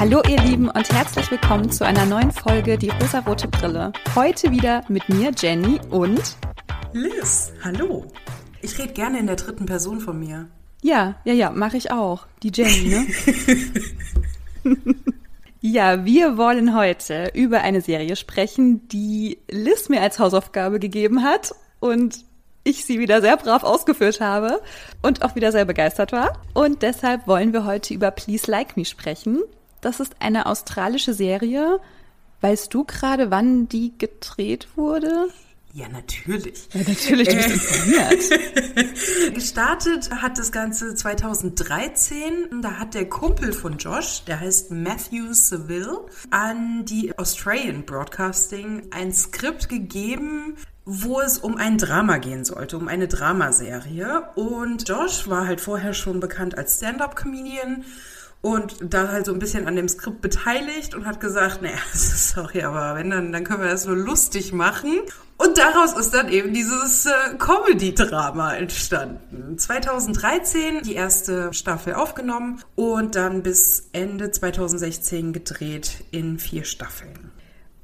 Hallo ihr Lieben und herzlich willkommen zu einer neuen Folge Die rosarote Brille. Heute wieder mit mir, Jenny und Liz. Hallo. Ich rede gerne in der dritten Person von mir. Ja, ja, ja, mache ich auch. Die Jenny, ne? ja, wir wollen heute über eine Serie sprechen, die Liz mir als Hausaufgabe gegeben hat und ich sie wieder sehr brav ausgeführt habe und auch wieder sehr begeistert war. Und deshalb wollen wir heute über Please Like Me sprechen. Das ist eine australische Serie. Weißt du gerade, wann die gedreht wurde? Ja, natürlich. Ja, natürlich, du bist informiert. Gestartet hat das Ganze 2013. Da hat der Kumpel von Josh, der heißt Matthew Seville, an die Australian Broadcasting ein Skript gegeben, wo es um ein Drama gehen sollte, um eine Dramaserie. Und Josh war halt vorher schon bekannt als Stand-up-Comedian und da halt so ein bisschen an dem Skript beteiligt und hat gesagt, naja, sorry, aber wenn dann, dann können wir das nur lustig machen. Und daraus ist dann eben dieses äh, Comedy-Drama entstanden. 2013 die erste Staffel aufgenommen und dann bis Ende 2016 gedreht in vier Staffeln.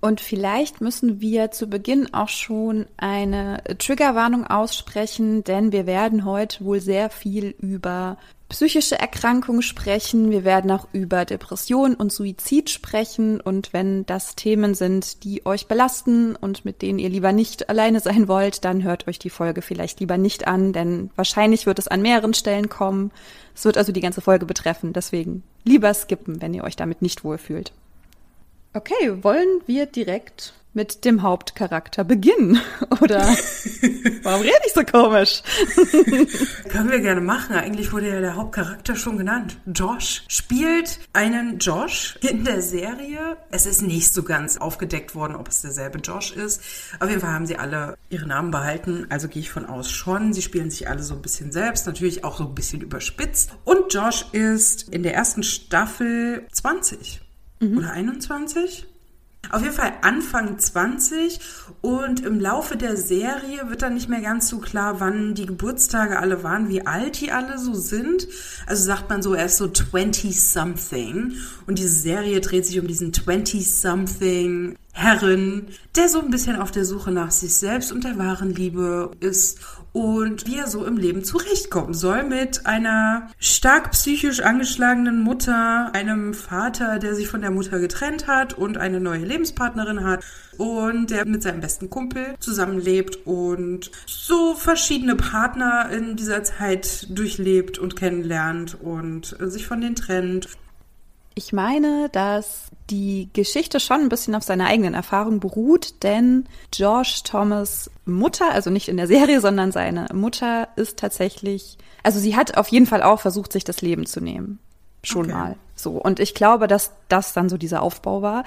Und vielleicht müssen wir zu Beginn auch schon eine Triggerwarnung aussprechen, denn wir werden heute wohl sehr viel über psychische Erkrankungen sprechen. Wir werden auch über Depression und Suizid sprechen. Und wenn das Themen sind, die euch belasten und mit denen ihr lieber nicht alleine sein wollt, dann hört euch die Folge vielleicht lieber nicht an, denn wahrscheinlich wird es an mehreren Stellen kommen. Es wird also die ganze Folge betreffen. Deswegen lieber skippen, wenn ihr euch damit nicht wohlfühlt. Okay, wollen wir direkt mit dem Hauptcharakter beginnen? Oder warum rede ich so komisch? Können wir gerne machen. Eigentlich wurde ja der Hauptcharakter schon genannt. Josh spielt einen Josh in der Serie. Es ist nicht so ganz aufgedeckt worden, ob es derselbe Josh ist. Auf jeden Fall haben sie alle ihre Namen behalten. Also gehe ich von aus schon. Sie spielen sich alle so ein bisschen selbst. Natürlich auch so ein bisschen überspitzt. Und Josh ist in der ersten Staffel 20 mhm. oder 21. Auf jeden Fall Anfang 20 und im Laufe der Serie wird dann nicht mehr ganz so klar, wann die Geburtstage alle waren, wie alt die alle so sind. Also sagt man so, er ist so 20-something und diese Serie dreht sich um diesen 20-something Herren, der so ein bisschen auf der Suche nach sich selbst und der wahren Liebe ist und wie er so im Leben zurechtkommen soll mit einer stark psychisch angeschlagenen Mutter, einem Vater, der sich von der Mutter getrennt hat und eine neue Lebenspartnerin hat und der mit seinem besten Kumpel zusammenlebt und so verschiedene Partner in dieser Zeit durchlebt und kennenlernt und sich von denen trennt. Ich meine, dass die Geschichte schon ein bisschen auf seiner eigenen Erfahrung beruht, denn Josh Thomas Mutter, also nicht in der Serie, sondern seine Mutter ist tatsächlich, also sie hat auf jeden Fall auch versucht, sich das Leben zu nehmen. Schon okay. mal. So. Und ich glaube, dass das dann so dieser Aufbau war.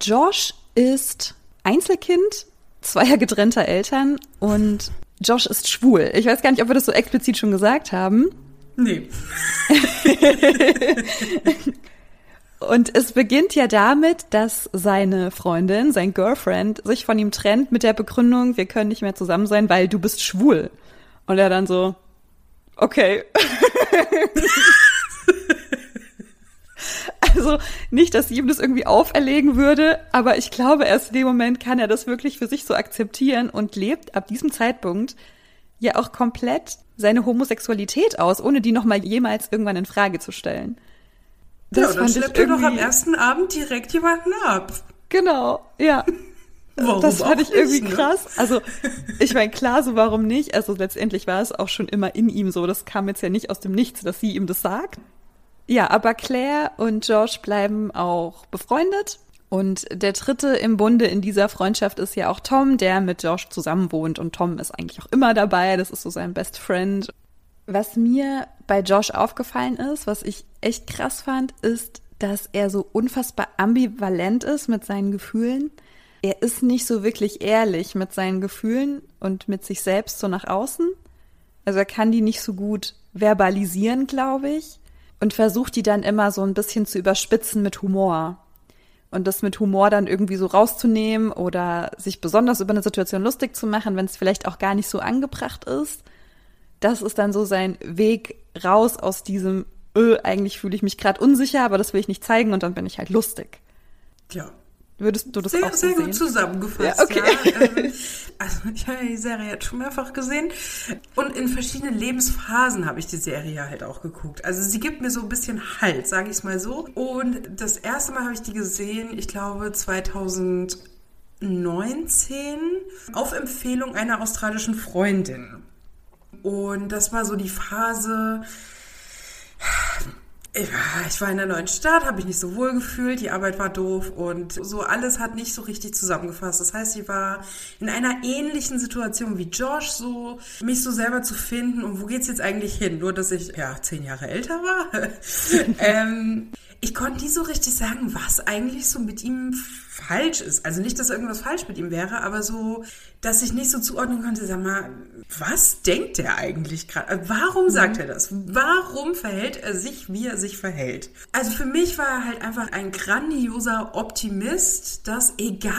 Josh ist Einzelkind zweier getrennter Eltern und Josh ist schwul. Ich weiß gar nicht, ob wir das so explizit schon gesagt haben. Nee. Und es beginnt ja damit, dass seine Freundin, sein Girlfriend, sich von ihm trennt mit der Begründung, wir können nicht mehr zusammen sein, weil du bist schwul. Und er dann so, okay. also nicht, dass sie ihm das irgendwie auferlegen würde, aber ich glaube, erst in dem Moment kann er das wirklich für sich so akzeptieren und lebt ab diesem Zeitpunkt ja auch komplett seine Homosexualität aus, ohne die nochmal jemals irgendwann in Frage zu stellen. Das ja, dann schleppt er doch am ersten Abend direkt jemanden ab. Genau, ja. Warum das fand ich irgendwie nicht, ne? krass. Also, ich meine, klar, so warum nicht? Also letztendlich war es auch schon immer in ihm so. Das kam jetzt ja nicht aus dem Nichts, dass sie ihm das sagt. Ja, aber Claire und Josh bleiben auch befreundet. Und der dritte im Bunde in dieser Freundschaft ist ja auch Tom, der mit Josh zusammen wohnt. Und Tom ist eigentlich auch immer dabei. Das ist so sein Best Friend. Was mir bei Josh aufgefallen ist, was ich echt krass fand, ist, dass er so unfassbar ambivalent ist mit seinen Gefühlen. Er ist nicht so wirklich ehrlich mit seinen Gefühlen und mit sich selbst so nach außen. Also er kann die nicht so gut verbalisieren, glaube ich, und versucht die dann immer so ein bisschen zu überspitzen mit Humor. Und das mit Humor dann irgendwie so rauszunehmen oder sich besonders über eine Situation lustig zu machen, wenn es vielleicht auch gar nicht so angebracht ist das ist dann so sein Weg raus aus diesem öh, eigentlich fühle ich mich gerade unsicher, aber das will ich nicht zeigen und dann bin ich halt lustig. Ja. Würdest du das sehr, auch so sehr sehen? gut zusammengefasst. Ja, okay. Ja, ähm, also ich habe die Serie jetzt schon mehrfach gesehen und in verschiedenen Lebensphasen habe ich die Serie halt auch geguckt. Also sie gibt mir so ein bisschen Halt, sage ich es mal so. Und das erste Mal habe ich die gesehen, ich glaube 2019 auf Empfehlung einer australischen Freundin. Und das war so die Phase, ich war in der neuen Stadt, habe mich nicht so wohl gefühlt, die Arbeit war doof und so alles hat nicht so richtig zusammengefasst. Das heißt, ich war in einer ähnlichen Situation wie Josh, so mich so selber zu finden und wo geht's jetzt eigentlich hin? Nur, dass ich ja zehn Jahre älter war. ähm, ich konnte nie so richtig sagen, was eigentlich so mit ihm falsch ist. Also nicht, dass irgendwas falsch mit ihm wäre, aber so, dass ich nicht so zuordnen konnte, sag mal, was denkt er eigentlich gerade? Also warum sagt mhm. er das? Warum verhält er sich, wie er sich verhält? Also für mich war er halt einfach ein grandioser Optimist, dass egal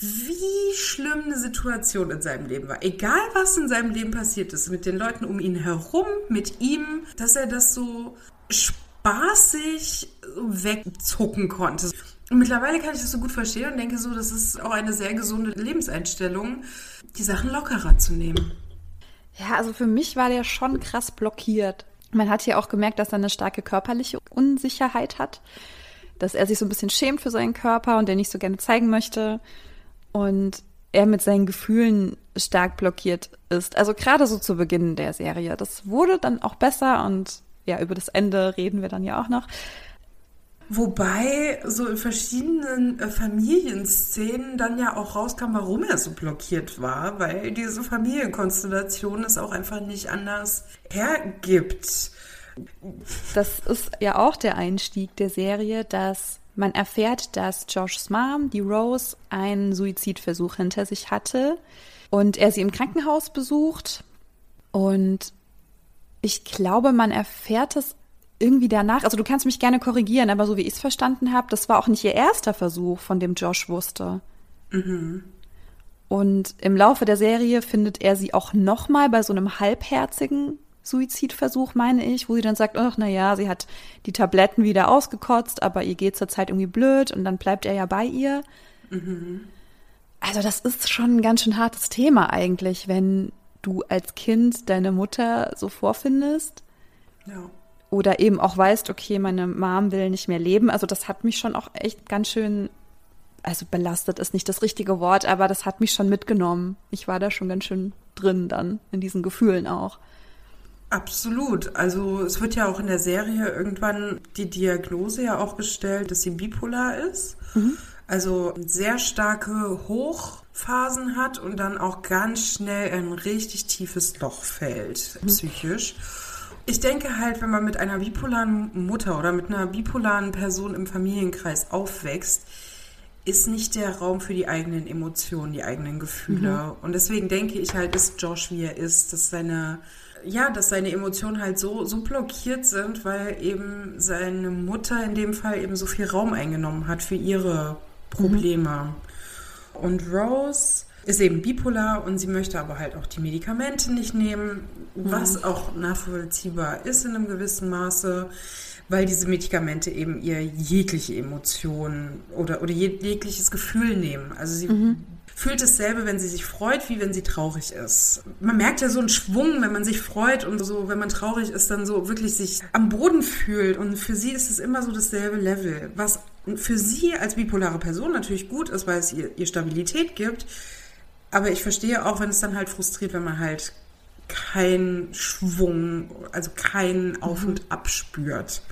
wie schlimm eine Situation in seinem Leben war, egal was in seinem Leben passiert ist, mit den Leuten um ihn herum, mit ihm, dass er das so spaßig wegzucken konnte. Und mittlerweile kann ich das so gut verstehen und denke so, das ist auch eine sehr gesunde Lebenseinstellung, die Sachen lockerer zu nehmen. Ja, also für mich war der schon krass blockiert. Man hat hier auch gemerkt, dass er eine starke körperliche Unsicherheit hat, dass er sich so ein bisschen schämt für seinen Körper und der nicht so gerne zeigen möchte und er mit seinen Gefühlen stark blockiert ist. Also gerade so zu Beginn der Serie. Das wurde dann auch besser und ja, über das Ende reden wir dann ja auch noch. Wobei so in verschiedenen äh, Familienszenen dann ja auch rauskam, warum er so blockiert war, weil diese Familienkonstellation es auch einfach nicht anders hergibt. Das ist ja auch der Einstieg der Serie, dass man erfährt, dass Joshs Mom, die Rose, einen Suizidversuch hinter sich hatte und er sie im Krankenhaus besucht. Und ich glaube, man erfährt es irgendwie danach, also du kannst mich gerne korrigieren, aber so wie ich es verstanden habe, das war auch nicht ihr erster Versuch, von dem Josh wusste. Mhm. Und im Laufe der Serie findet er sie auch nochmal bei so einem halbherzigen Suizidversuch, meine ich, wo sie dann sagt, ach, na ja, sie hat die Tabletten wieder ausgekotzt, aber ihr geht zur Zeit irgendwie blöd und dann bleibt er ja bei ihr. Mhm. Also das ist schon ein ganz schön hartes Thema eigentlich, wenn du als Kind deine Mutter so vorfindest. Ja oder eben auch weißt, okay, meine Mom will nicht mehr leben. Also das hat mich schon auch echt ganz schön, also belastet ist nicht das richtige Wort, aber das hat mich schon mitgenommen. Ich war da schon ganz schön drin dann, in diesen Gefühlen auch. Absolut. Also es wird ja auch in der Serie irgendwann die Diagnose ja auch gestellt, dass sie bipolar ist. Mhm. Also sehr starke Hochphasen hat und dann auch ganz schnell ein richtig tiefes Loch fällt, mhm. psychisch. Ich denke halt, wenn man mit einer bipolaren Mutter oder mit einer bipolaren Person im Familienkreis aufwächst, ist nicht der Raum für die eigenen Emotionen, die eigenen Gefühle. Mhm. Und deswegen denke ich halt, ist Josh, wie er ist, dass seine, ja, dass seine Emotionen halt so, so blockiert sind, weil eben seine Mutter in dem Fall eben so viel Raum eingenommen hat für ihre Probleme. Mhm. Und Rose ist eben bipolar und sie möchte aber halt auch die Medikamente nicht nehmen, was mhm. auch nachvollziehbar ist in einem gewissen Maße, weil diese Medikamente eben ihr jegliche Emotion oder, oder jegliches Gefühl nehmen. Also sie mhm. fühlt dasselbe, wenn sie sich freut, wie wenn sie traurig ist. Man merkt ja so einen Schwung, wenn man sich freut und so, wenn man traurig ist, dann so wirklich sich am Boden fühlt. Und für sie ist es immer so dasselbe Level, was für sie als bipolare Person natürlich gut ist, weil es ihr, ihr Stabilität gibt aber ich verstehe auch, wenn es dann halt frustriert, wenn man halt keinen Schwung, also keinen Auf und Ab spürt,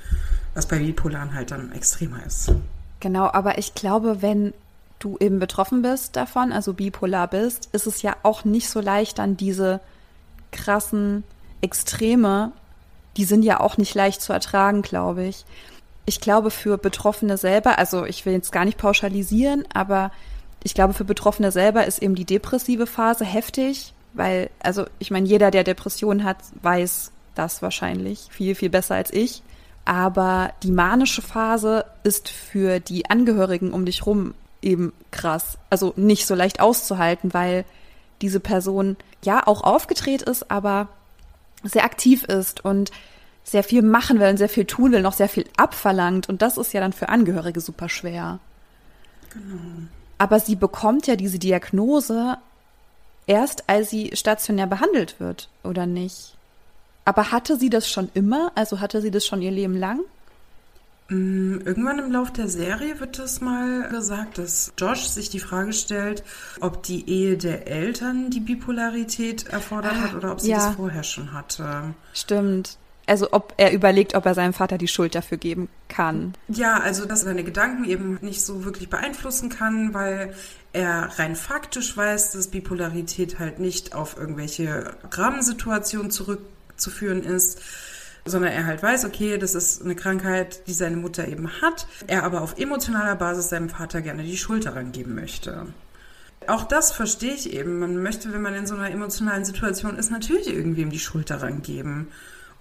was bei Bipolaren halt dann extremer ist. Genau, aber ich glaube, wenn du eben betroffen bist davon, also bipolar bist, ist es ja auch nicht so leicht, dann diese krassen Extreme, die sind ja auch nicht leicht zu ertragen, glaube ich. Ich glaube, für Betroffene selber, also ich will jetzt gar nicht pauschalisieren, aber ich glaube, für Betroffene selber ist eben die depressive Phase heftig, weil, also ich meine, jeder, der Depressionen hat, weiß das wahrscheinlich viel, viel besser als ich. Aber die manische Phase ist für die Angehörigen um dich rum eben krass. Also nicht so leicht auszuhalten, weil diese Person ja auch aufgedreht ist, aber sehr aktiv ist und sehr viel machen will und sehr viel tun will, noch sehr viel abverlangt. Und das ist ja dann für Angehörige super schwer. Genau. Aber sie bekommt ja diese Diagnose erst, als sie stationär behandelt wird, oder nicht? Aber hatte sie das schon immer? Also hatte sie das schon ihr Leben lang? Mm, irgendwann im Lauf der Serie wird das mal gesagt, dass Josh sich die Frage stellt, ob die Ehe der Eltern die Bipolarität erfordert ah, hat oder ob sie ja. das vorher schon hatte. Stimmt also ob er überlegt, ob er seinem Vater die Schuld dafür geben kann. Ja, also dass er seine Gedanken eben nicht so wirklich beeinflussen kann, weil er rein faktisch weiß, dass Bipolarität halt nicht auf irgendwelche Rahmensituationen zurückzuführen ist, sondern er halt weiß, okay, das ist eine Krankheit, die seine Mutter eben hat, er aber auf emotionaler Basis seinem Vater gerne die Schuld daran geben möchte. Auch das verstehe ich eben. Man möchte, wenn man in so einer emotionalen Situation ist, natürlich irgendwem die Schuld daran geben.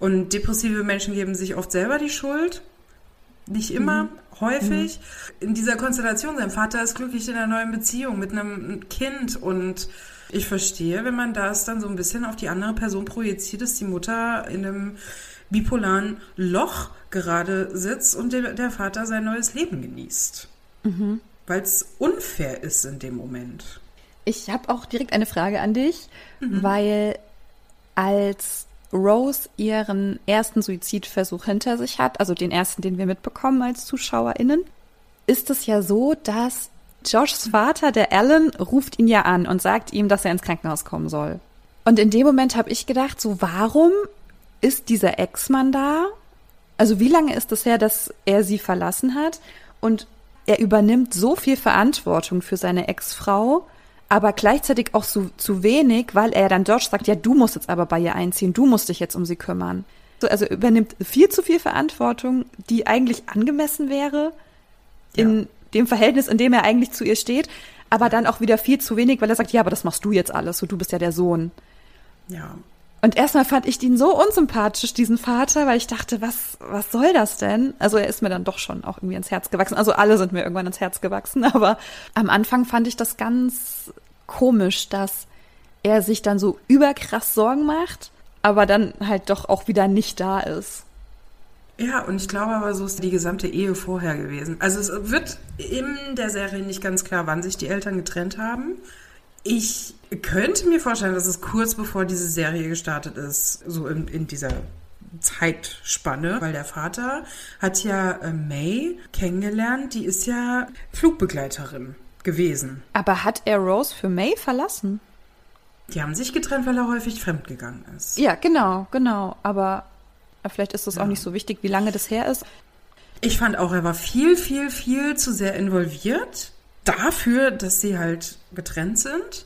Und depressive Menschen geben sich oft selber die Schuld. Nicht immer, mhm. häufig. Mhm. In dieser Konstellation, sein Vater ist glücklich in einer neuen Beziehung mit einem Kind und ich verstehe, wenn man das dann so ein bisschen auf die andere Person projiziert, dass die Mutter in einem bipolaren Loch gerade sitzt und der, der Vater sein neues Leben genießt. Mhm. Weil es unfair ist in dem Moment. Ich habe auch direkt eine Frage an dich, mhm. weil als Rose ihren ersten Suizidversuch hinter sich hat, also den ersten, den wir mitbekommen als ZuschauerInnen, ist es ja so, dass Joshs Vater, der Alan, ruft ihn ja an und sagt ihm, dass er ins Krankenhaus kommen soll. Und in dem Moment habe ich gedacht, so warum ist dieser Ex-Mann da? Also wie lange ist es her, dass er sie verlassen hat? Und er übernimmt so viel Verantwortung für seine Ex-Frau aber gleichzeitig auch so, zu wenig, weil er dann George sagt, ja, du musst jetzt aber bei ihr einziehen, du musst dich jetzt um sie kümmern. So, also übernimmt viel zu viel Verantwortung, die eigentlich angemessen wäre in ja. dem Verhältnis, in dem er eigentlich zu ihr steht, aber dann auch wieder viel zu wenig, weil er sagt, ja, aber das machst du jetzt alles, so du bist ja der Sohn. Ja. Und erstmal fand ich ihn so unsympathisch, diesen Vater, weil ich dachte, was, was soll das denn? Also er ist mir dann doch schon auch irgendwie ins Herz gewachsen. Also alle sind mir irgendwann ins Herz gewachsen, aber am Anfang fand ich das ganz komisch, dass er sich dann so überkrass Sorgen macht, aber dann halt doch auch wieder nicht da ist. Ja, und ich glaube aber, so ist die gesamte Ehe vorher gewesen. Also es wird in der Serie nicht ganz klar, wann sich die Eltern getrennt haben. Ich könnte mir vorstellen, dass es kurz bevor diese Serie gestartet ist, so in, in dieser Zeitspanne, weil der Vater hat ja äh, May kennengelernt, die ist ja Flugbegleiterin gewesen. Aber hat er Rose für May verlassen? Die haben sich getrennt, weil er häufig fremdgegangen ist. Ja, genau, genau. Aber vielleicht ist es ja. auch nicht so wichtig, wie lange das her ist. Ich fand auch, er war viel, viel, viel zu sehr involviert dafür, dass sie halt getrennt sind.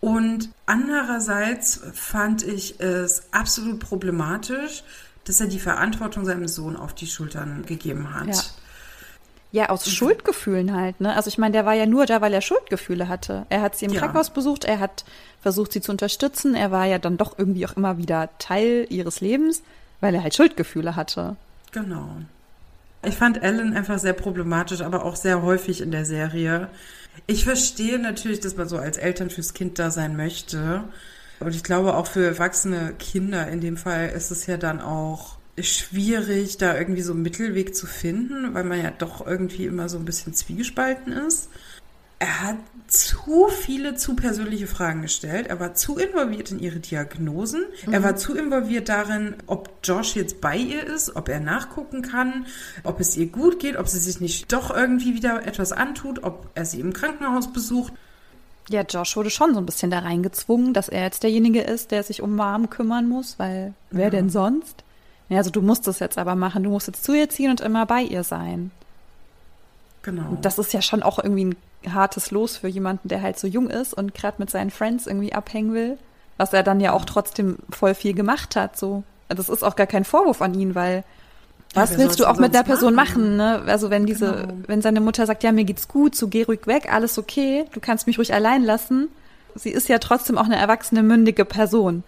Und andererseits fand ich es absolut problematisch, dass er die Verantwortung seinem Sohn auf die Schultern gegeben hat. Ja. Ja, aus Schuldgefühlen halt, ne? Also ich meine, der war ja nur da, weil er Schuldgefühle hatte. Er hat sie im ja. Krankenhaus besucht, er hat versucht, sie zu unterstützen. Er war ja dann doch irgendwie auch immer wieder Teil ihres Lebens, weil er halt Schuldgefühle hatte. Genau. Ich fand Ellen einfach sehr problematisch, aber auch sehr häufig in der Serie. Ich verstehe natürlich, dass man so als Eltern fürs Kind da sein möchte. Und ich glaube, auch für erwachsene Kinder in dem Fall ist es ja dann auch schwierig, da irgendwie so einen Mittelweg zu finden, weil man ja doch irgendwie immer so ein bisschen zwiegespalten ist. Er hat zu viele zu persönliche Fragen gestellt. Er war zu involviert in ihre Diagnosen. Mhm. Er war zu involviert darin, ob Josh jetzt bei ihr ist, ob er nachgucken kann, ob es ihr gut geht, ob sie sich nicht doch irgendwie wieder etwas antut, ob er sie im Krankenhaus besucht. Ja, Josh wurde schon so ein bisschen da reingezwungen, dass er jetzt derjenige ist, der sich um Mom kümmern muss, weil wer ja. denn sonst? Ja, also du musst es jetzt aber machen. Du musst jetzt zu ihr ziehen und immer bei ihr sein. Genau. Und das ist ja schon auch irgendwie ein hartes Los für jemanden, der halt so jung ist und gerade mit seinen Friends irgendwie abhängen will. Was er dann ja auch trotzdem voll viel gemacht hat. So, das ist auch gar kein Vorwurf an ihn, weil was ja, willst du auch mit der Person machen? machen, ne? Also wenn diese, genau. wenn seine Mutter sagt, ja, mir geht's gut, so geh ruhig weg, alles okay, du kannst mich ruhig allein lassen. Sie ist ja trotzdem auch eine erwachsene, mündige Person.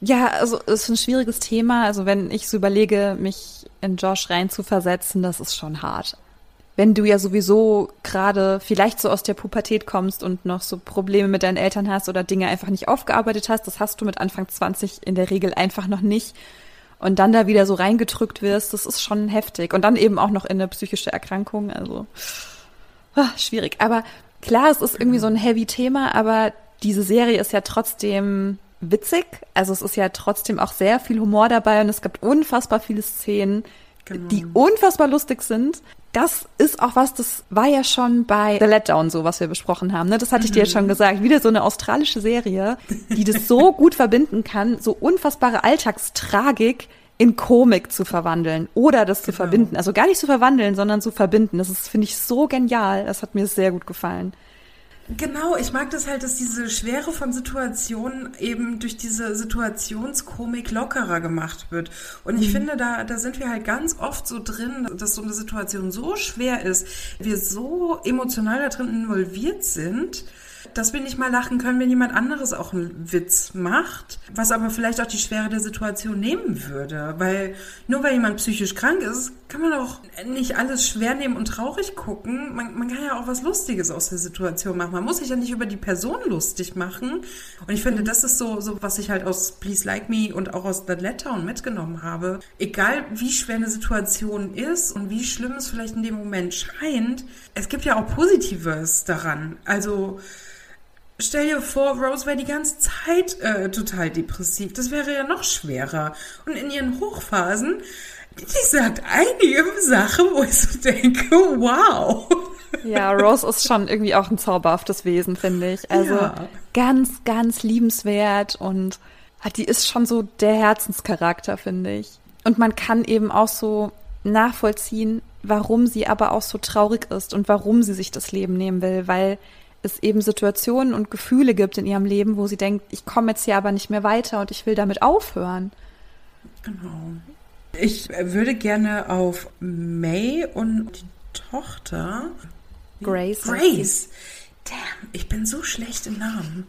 Ja, also es ist ein schwieriges Thema. Also wenn ich so überlege, mich in Josh reinzuversetzen, das ist schon hart. Wenn du ja sowieso gerade vielleicht so aus der Pubertät kommst und noch so Probleme mit deinen Eltern hast oder Dinge einfach nicht aufgearbeitet hast, das hast du mit Anfang 20 in der Regel einfach noch nicht. und dann da wieder so reingedrückt wirst, das ist schon heftig. Und dann eben auch noch in eine psychische Erkrankung, also ach, schwierig. Aber klar, es ist irgendwie so ein heavy Thema, aber diese Serie ist ja trotzdem witzig. Also es ist ja trotzdem auch sehr viel Humor dabei und es gibt unfassbar viele Szenen, genau. die unfassbar lustig sind. Das ist auch was, das war ja schon bei The Letdown so, was wir besprochen haben. Ne? Das hatte ich dir jetzt schon mhm. gesagt. Wieder so eine australische Serie, die das so gut verbinden kann, so unfassbare Alltagstragik in Komik zu verwandeln oder das zu genau. verbinden. Also gar nicht zu verwandeln, sondern zu verbinden. Das ist, finde ich, so genial. Das hat mir sehr gut gefallen. Genau, ich mag das halt, dass diese Schwere von Situationen eben durch diese Situationskomik lockerer gemacht wird. Und ich mhm. finde, da, da sind wir halt ganz oft so drin, dass so eine Situation so schwer ist, wir so emotional da drin involviert sind, dass wir nicht mal lachen können, wenn jemand anderes auch einen Witz macht, was aber vielleicht auch die Schwere der Situation nehmen würde. Weil nur weil jemand psychisch krank ist, kann man auch nicht alles schwer nehmen und traurig gucken. Man, man kann ja auch was Lustiges aus der Situation machen. Man muss sich ja nicht über die Person lustig machen. Und ich finde, das ist so, so was ich halt aus Please Like Me und auch aus The Letdown mitgenommen habe. Egal wie schwer eine Situation ist und wie schlimm es vielleicht in dem Moment scheint, es gibt ja auch Positives daran. Also, Stell dir vor, Rose wäre die ganze Zeit äh, total depressiv. Das wäre ja noch schwerer. Und in ihren Hochphasen, die sagt einige Sachen, wo ich so denke, wow. Ja, Rose ist schon irgendwie auch ein zauberhaftes Wesen, finde ich. Also ja. ganz, ganz liebenswert und die ist schon so der Herzenscharakter, finde ich. Und man kann eben auch so nachvollziehen, warum sie aber auch so traurig ist und warum sie sich das Leben nehmen will, weil es eben Situationen und Gefühle gibt in ihrem Leben, wo sie denkt, ich komme jetzt hier aber nicht mehr weiter und ich will damit aufhören. Genau. Ich würde gerne auf May und die Tochter Grace. Grace. Damn, ich bin so schlecht im Namen.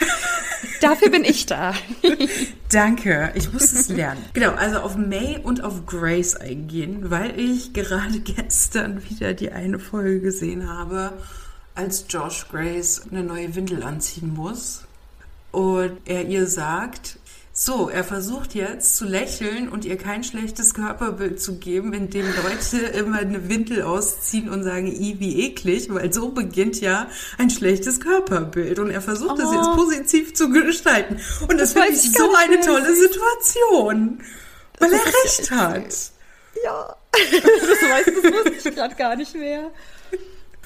Dafür bin ich da. Danke, ich muss es lernen. Genau, also auf May und auf Grace eingehen, weil ich gerade gestern wieder die eine Folge gesehen habe als Josh Grace eine neue Windel anziehen muss und er ihr sagt, so, er versucht jetzt zu lächeln und ihr kein schlechtes Körperbild zu geben, indem Leute immer eine Windel ausziehen und sagen, i, wie eklig, weil so beginnt ja ein schlechtes Körperbild. Und er versucht oh. das jetzt positiv zu gestalten. Und das, das finde ich so eine tolle Situation. Weil er recht hat. Ja. das weiß das wusste ich gerade gar nicht mehr.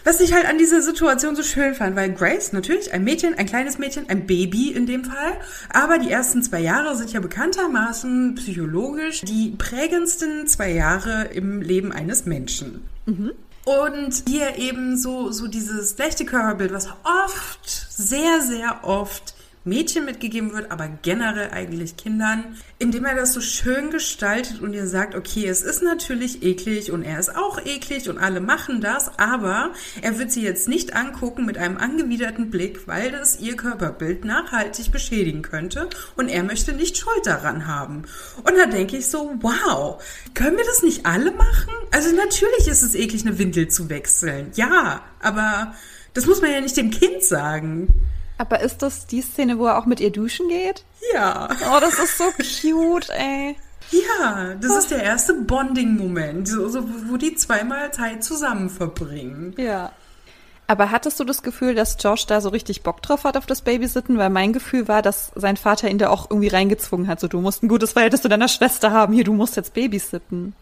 Was ich halt an dieser Situation so schön fand, weil Grace natürlich ein Mädchen, ein kleines Mädchen, ein Baby in dem Fall, aber die ersten zwei Jahre sind ja bekanntermaßen psychologisch die prägendsten zwei Jahre im Leben eines Menschen. Mhm. Und hier eben so, so dieses schlechte Körperbild, was oft, sehr, sehr oft Mädchen mitgegeben wird, aber generell eigentlich Kindern, indem er das so schön gestaltet und ihr sagt, okay, es ist natürlich eklig und er ist auch eklig und alle machen das, aber er wird sie jetzt nicht angucken mit einem angewiderten Blick, weil das ihr Körperbild nachhaltig beschädigen könnte und er möchte nicht Schuld daran haben. Und da denke ich so, wow, können wir das nicht alle machen? Also natürlich ist es eklig, eine Windel zu wechseln. Ja, aber das muss man ja nicht dem Kind sagen. Aber ist das die Szene, wo er auch mit ihr duschen geht? Ja. Oh, das ist so cute, ey. Ja, das ist der erste Bonding-Moment, so, so, wo die zweimal Zeit zusammen verbringen. Ja. Aber hattest du das Gefühl, dass Josh da so richtig Bock drauf hat auf das Babysitten? Weil mein Gefühl war, dass sein Vater ihn da auch irgendwie reingezwungen hat. So, du musst ein gutes Verhältnis zu deiner Schwester haben. Hier, du musst jetzt babysitten.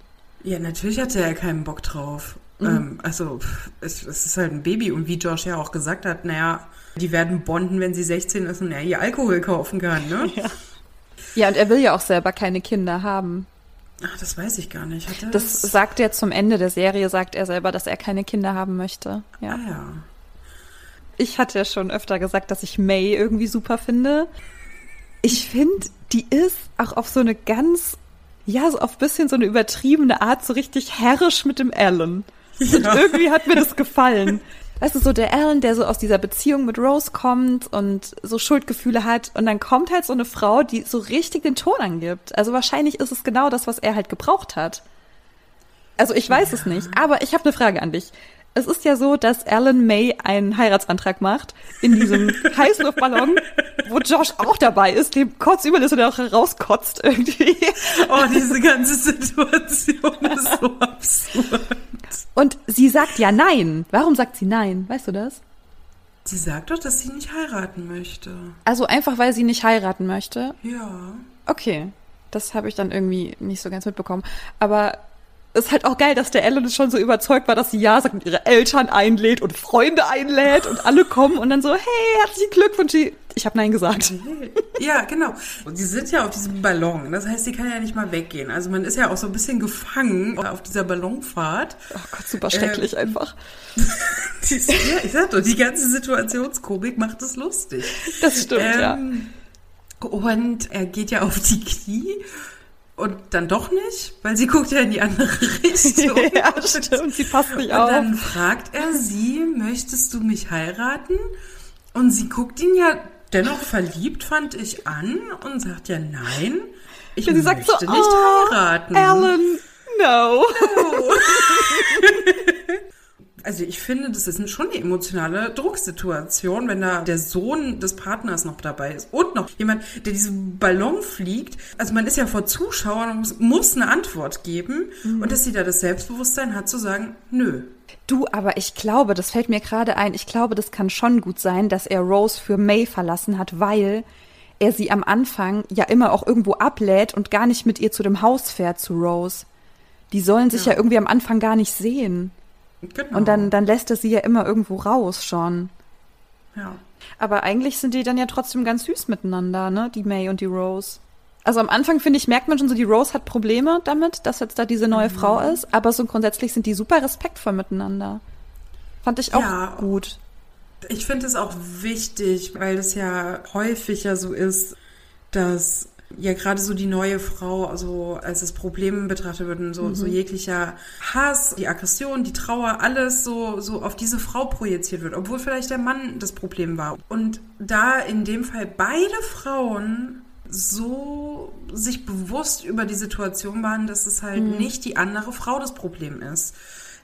Ja, natürlich hatte er keinen Bock drauf. Mhm. Ähm, also, es, es, ist halt ein Baby. Und wie Josh ja auch gesagt hat, naja, die werden bonden, wenn sie 16 ist und er ihr Alkohol kaufen kann, ne? Ja. ja, und er will ja auch selber keine Kinder haben. Ach, das weiß ich gar nicht. das, das sagt er zum Ende der Serie, sagt er selber, dass er keine Kinder haben möchte. Ja. Ah, ja. Ich hatte ja schon öfter gesagt, dass ich May irgendwie super finde. Ich finde, die ist auch auf so eine ganz, ja, so auf ein bisschen so eine übertriebene Art so richtig herrisch mit dem Alan. Und irgendwie hat mir das gefallen weißt du, so der Alan, der so aus dieser Beziehung mit Rose kommt und so Schuldgefühle hat und dann kommt halt so eine Frau, die so richtig den Ton angibt. Also wahrscheinlich ist es genau das, was er halt gebraucht hat. Also ich weiß es nicht, aber ich habe eine Frage an dich. Es ist ja so, dass Alan May einen Heiratsantrag macht in diesem Heißluftballon wo Josh auch dabei ist, dem kotzübel ist und er auch rauskotzt irgendwie. Oh, diese ganze Situation ist so absurd. Und sie sagt ja nein. Warum sagt sie nein? Weißt du das? Sie sagt doch, dass sie nicht heiraten möchte. Also einfach, weil sie nicht heiraten möchte? Ja. Okay. Das habe ich dann irgendwie nicht so ganz mitbekommen. Aber ist halt auch geil, dass der Ellen schon so überzeugt war, dass sie ja sagt und ihre Eltern einlädt und Freunde einlädt und alle kommen und dann so, hey, herzlichen Glückwunsch. Ich habe Nein gesagt. Ja, genau. Und sie sind ja auf diesem Ballon. Das heißt, sie kann ja nicht mal weggehen. Also man ist ja auch so ein bisschen gefangen auf dieser Ballonfahrt. Oh Gott, super schrecklich ähm, einfach. ja, ich sag doch, die ganze Situationskomik macht es lustig. Das stimmt, ähm, ja. Und er geht ja auf die Knie und dann doch nicht, weil sie guckt ja in die andere Richtung. ja, stimmt, sie passt nicht auf. Und dann fragt er sie, möchtest du mich heiraten? Und sie guckt ihn ja dennoch verliebt, fand ich, an und sagt ja nein, ich möchte sagt so, nicht oh, heiraten. Alan, no. no. Also ich finde, das ist schon eine emotionale Drucksituation, wenn da der Sohn des Partners noch dabei ist und noch jemand, der diesen Ballon fliegt. Also man ist ja vor Zuschauern und muss, muss eine Antwort geben mhm. und dass sie da das Selbstbewusstsein hat zu sagen, nö. Du, aber ich glaube, das fällt mir gerade ein, ich glaube, das kann schon gut sein, dass er Rose für May verlassen hat, weil er sie am Anfang ja immer auch irgendwo ablädt und gar nicht mit ihr zu dem Haus fährt zu Rose. Die sollen sich ja, ja irgendwie am Anfang gar nicht sehen. Genau. Und dann, dann lässt er sie ja immer irgendwo raus schon. Ja. Aber eigentlich sind die dann ja trotzdem ganz süß miteinander, ne? Die May und die Rose. Also am Anfang, finde ich, merkt man schon so, die Rose hat Probleme damit, dass jetzt da diese neue mhm. Frau ist, aber so grundsätzlich sind die super respektvoll miteinander. Fand ich auch ja, gut. Ich finde es auch wichtig, weil es ja häufiger so ist, dass ja gerade so die neue Frau, also als das Problem betrachtet wird, so, mhm. so jeglicher Hass, die Aggression, die Trauer, alles so, so auf diese Frau projiziert wird, obwohl vielleicht der Mann das Problem war. Und da in dem Fall beide Frauen so sich bewusst über die Situation waren, dass es halt mhm. nicht die andere Frau das Problem ist.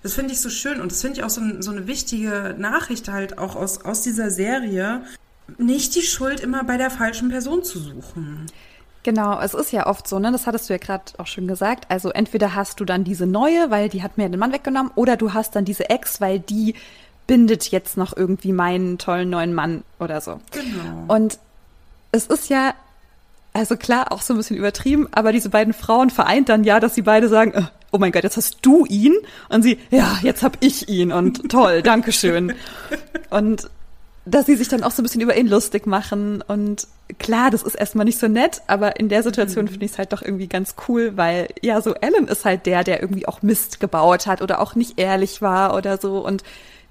Das finde ich so schön und das finde ich auch so, so, eine wichtige Nachricht halt auch aus, aus dieser Serie, nicht die Schuld immer bei der falschen Person zu suchen. Genau, es ist ja oft so, ne? Das hattest du ja gerade auch schon gesagt. Also entweder hast du dann diese neue, weil die hat mir den Mann weggenommen, oder du hast dann diese Ex, weil die bindet jetzt noch irgendwie meinen tollen neuen Mann oder so. Genau. Und es ist ja, also klar, auch so ein bisschen übertrieben, aber diese beiden Frauen vereint dann ja, dass sie beide sagen, äh, oh mein Gott, jetzt hast du ihn. Und sie, ja, jetzt hab ich ihn und toll, Dankeschön. Und dass sie sich dann auch so ein bisschen über ihn lustig machen. Und klar, das ist erstmal nicht so nett, aber in der Situation mhm. finde ich es halt doch irgendwie ganz cool, weil ja, so Alan ist halt der, der irgendwie auch Mist gebaut hat oder auch nicht ehrlich war oder so. Und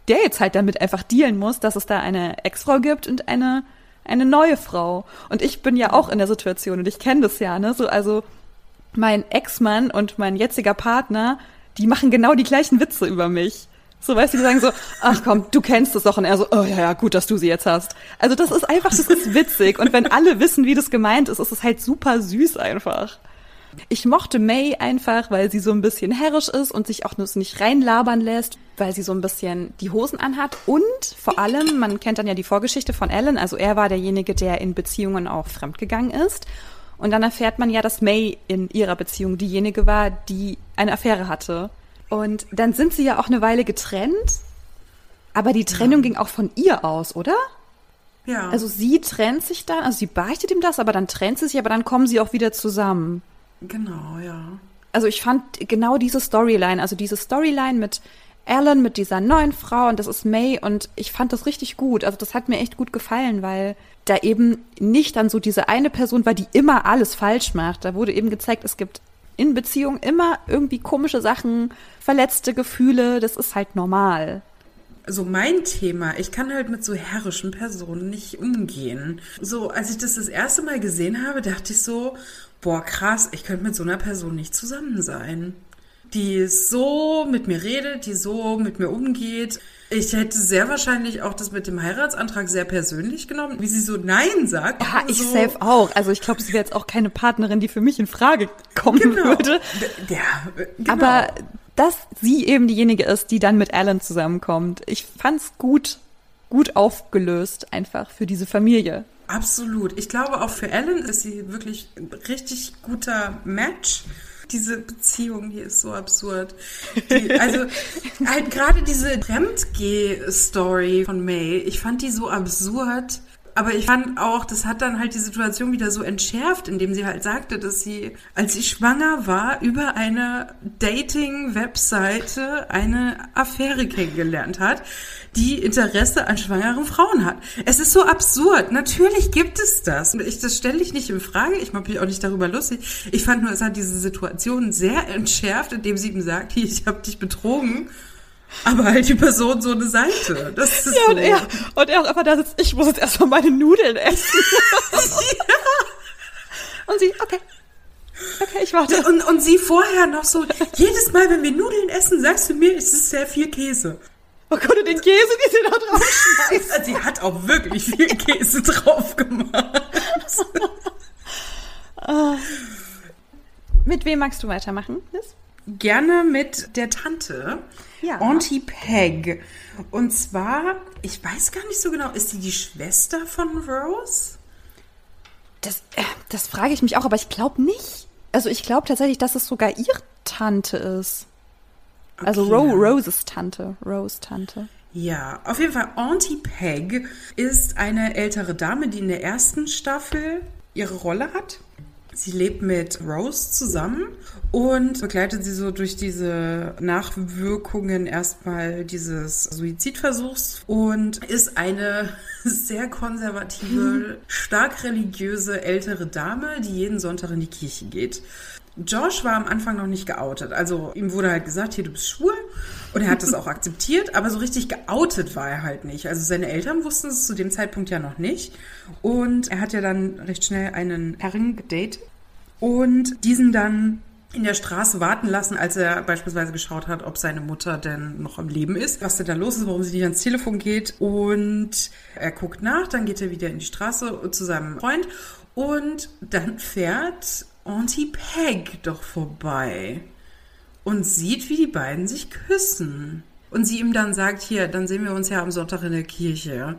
der jetzt halt damit einfach dealen muss, dass es da eine Ex-Frau gibt und eine, eine neue Frau. Und ich bin ja auch in der Situation und ich kenne das ja, ne? So, also mein Ex-Mann und mein jetziger Partner, die machen genau die gleichen Witze über mich. So, weißt du, die sagen so, ach komm, du kennst es doch. Und er so, oh ja, ja, gut, dass du sie jetzt hast. Also das ist einfach, das ist witzig. Und wenn alle wissen, wie das gemeint ist, ist es halt super süß einfach. Ich mochte May einfach, weil sie so ein bisschen herrisch ist und sich auch nur nicht reinlabern lässt, weil sie so ein bisschen die Hosen anhat. Und vor allem, man kennt dann ja die Vorgeschichte von Alan, also er war derjenige, der in Beziehungen auch fremdgegangen ist. Und dann erfährt man ja, dass May in ihrer Beziehung diejenige war, die eine Affäre hatte. Und dann sind sie ja auch eine Weile getrennt. Aber die Trennung ja. ging auch von ihr aus, oder? Ja. Also sie trennt sich dann, also sie beichtet ihm das, aber dann trennt sie sich, aber dann kommen sie auch wieder zusammen. Genau, ja. Also ich fand genau diese Storyline, also diese Storyline mit Alan, mit dieser neuen Frau und das ist May und ich fand das richtig gut. Also das hat mir echt gut gefallen, weil da eben nicht dann so diese eine Person war, die immer alles falsch macht. Da wurde eben gezeigt, es gibt in Beziehungen immer irgendwie komische Sachen, verletzte Gefühle, das ist halt normal. So mein Thema, ich kann halt mit so herrischen Personen nicht umgehen. So, als ich das das erste Mal gesehen habe, dachte ich so, boah, krass, ich könnte mit so einer Person nicht zusammen sein. Die so mit mir redet, die so mit mir umgeht. Ich hätte sehr wahrscheinlich auch das mit dem Heiratsantrag sehr persönlich genommen, wie sie so Nein sagt. Ja, ich so. safe auch. Also ich glaube, sie wäre jetzt auch keine Partnerin, die für mich in Frage kommen genau. würde. Ja, genau. Aber dass sie eben diejenige ist, die dann mit Alan zusammenkommt. Ich fand's gut. gut aufgelöst einfach für diese Familie. Absolut. Ich glaube auch für Ellen ist sie wirklich ein richtig guter Match diese Beziehung, die ist so absurd. Die, also halt gerade diese Fremdgeh-Story von May, ich fand die so absurd. Aber ich fand auch, das hat dann halt die Situation wieder so entschärft, indem sie halt sagte, dass sie, als sie schwanger war, über eine Dating-Webseite eine Affäre kennengelernt hat, die Interesse an schwangeren Frauen hat. Es ist so absurd. Natürlich gibt es das. Ich, das stelle ich nicht in Frage. Ich mache mich auch nicht darüber lustig. Ich fand nur, es hat diese Situation sehr entschärft, indem sie ihm sagt, ich habe dich betrogen aber halt die Person so eine Seite. Das ist ja, so. und er, und er auch einfach da sitzt, ich muss jetzt erstmal meine Nudeln essen. ja. Und sie, okay. Okay, ich warte. Und, und sie vorher noch so, jedes Mal, wenn wir Nudeln essen, sagst du mir, es ist sehr viel Käse. Oh Gott, und den Käse, die sie da drauf schmeißt. sie hat auch wirklich viel Käse drauf gemacht. uh, mit wem magst du weitermachen, Liz? Gerne mit der Tante. Ja. Auntie Peg. Und zwar, ich weiß gar nicht so genau, ist sie die Schwester von Rose? Das, äh, das frage ich mich auch, aber ich glaube nicht. Also ich glaube tatsächlich, dass es sogar ihre Tante ist. Also okay. Also Ro Roses Tante. Rose Tante. Ja, auf jeden Fall Auntie Peg ist eine ältere Dame, die in der ersten Staffel ihre Rolle hat. Sie lebt mit Rose zusammen und begleitet sie so durch diese Nachwirkungen erstmal dieses Suizidversuchs und ist eine sehr konservative, stark religiöse ältere Dame, die jeden Sonntag in die Kirche geht. Josh war am Anfang noch nicht geoutet. Also ihm wurde halt gesagt, hier, du bist schwul. Und er hat das auch akzeptiert, aber so richtig geoutet war er halt nicht. Also seine Eltern wussten es zu dem Zeitpunkt ja noch nicht. Und er hat ja dann recht schnell einen Herren gedatet und diesen dann in der Straße warten lassen, als er beispielsweise geschaut hat, ob seine Mutter denn noch am Leben ist, was denn da los ist, warum sie nicht ans Telefon geht. Und er guckt nach, dann geht er wieder in die Straße zu seinem Freund und dann fährt Auntie Peg doch vorbei und sieht, wie die beiden sich küssen. Und sie ihm dann sagt, hier, dann sehen wir uns ja am Sonntag in der Kirche.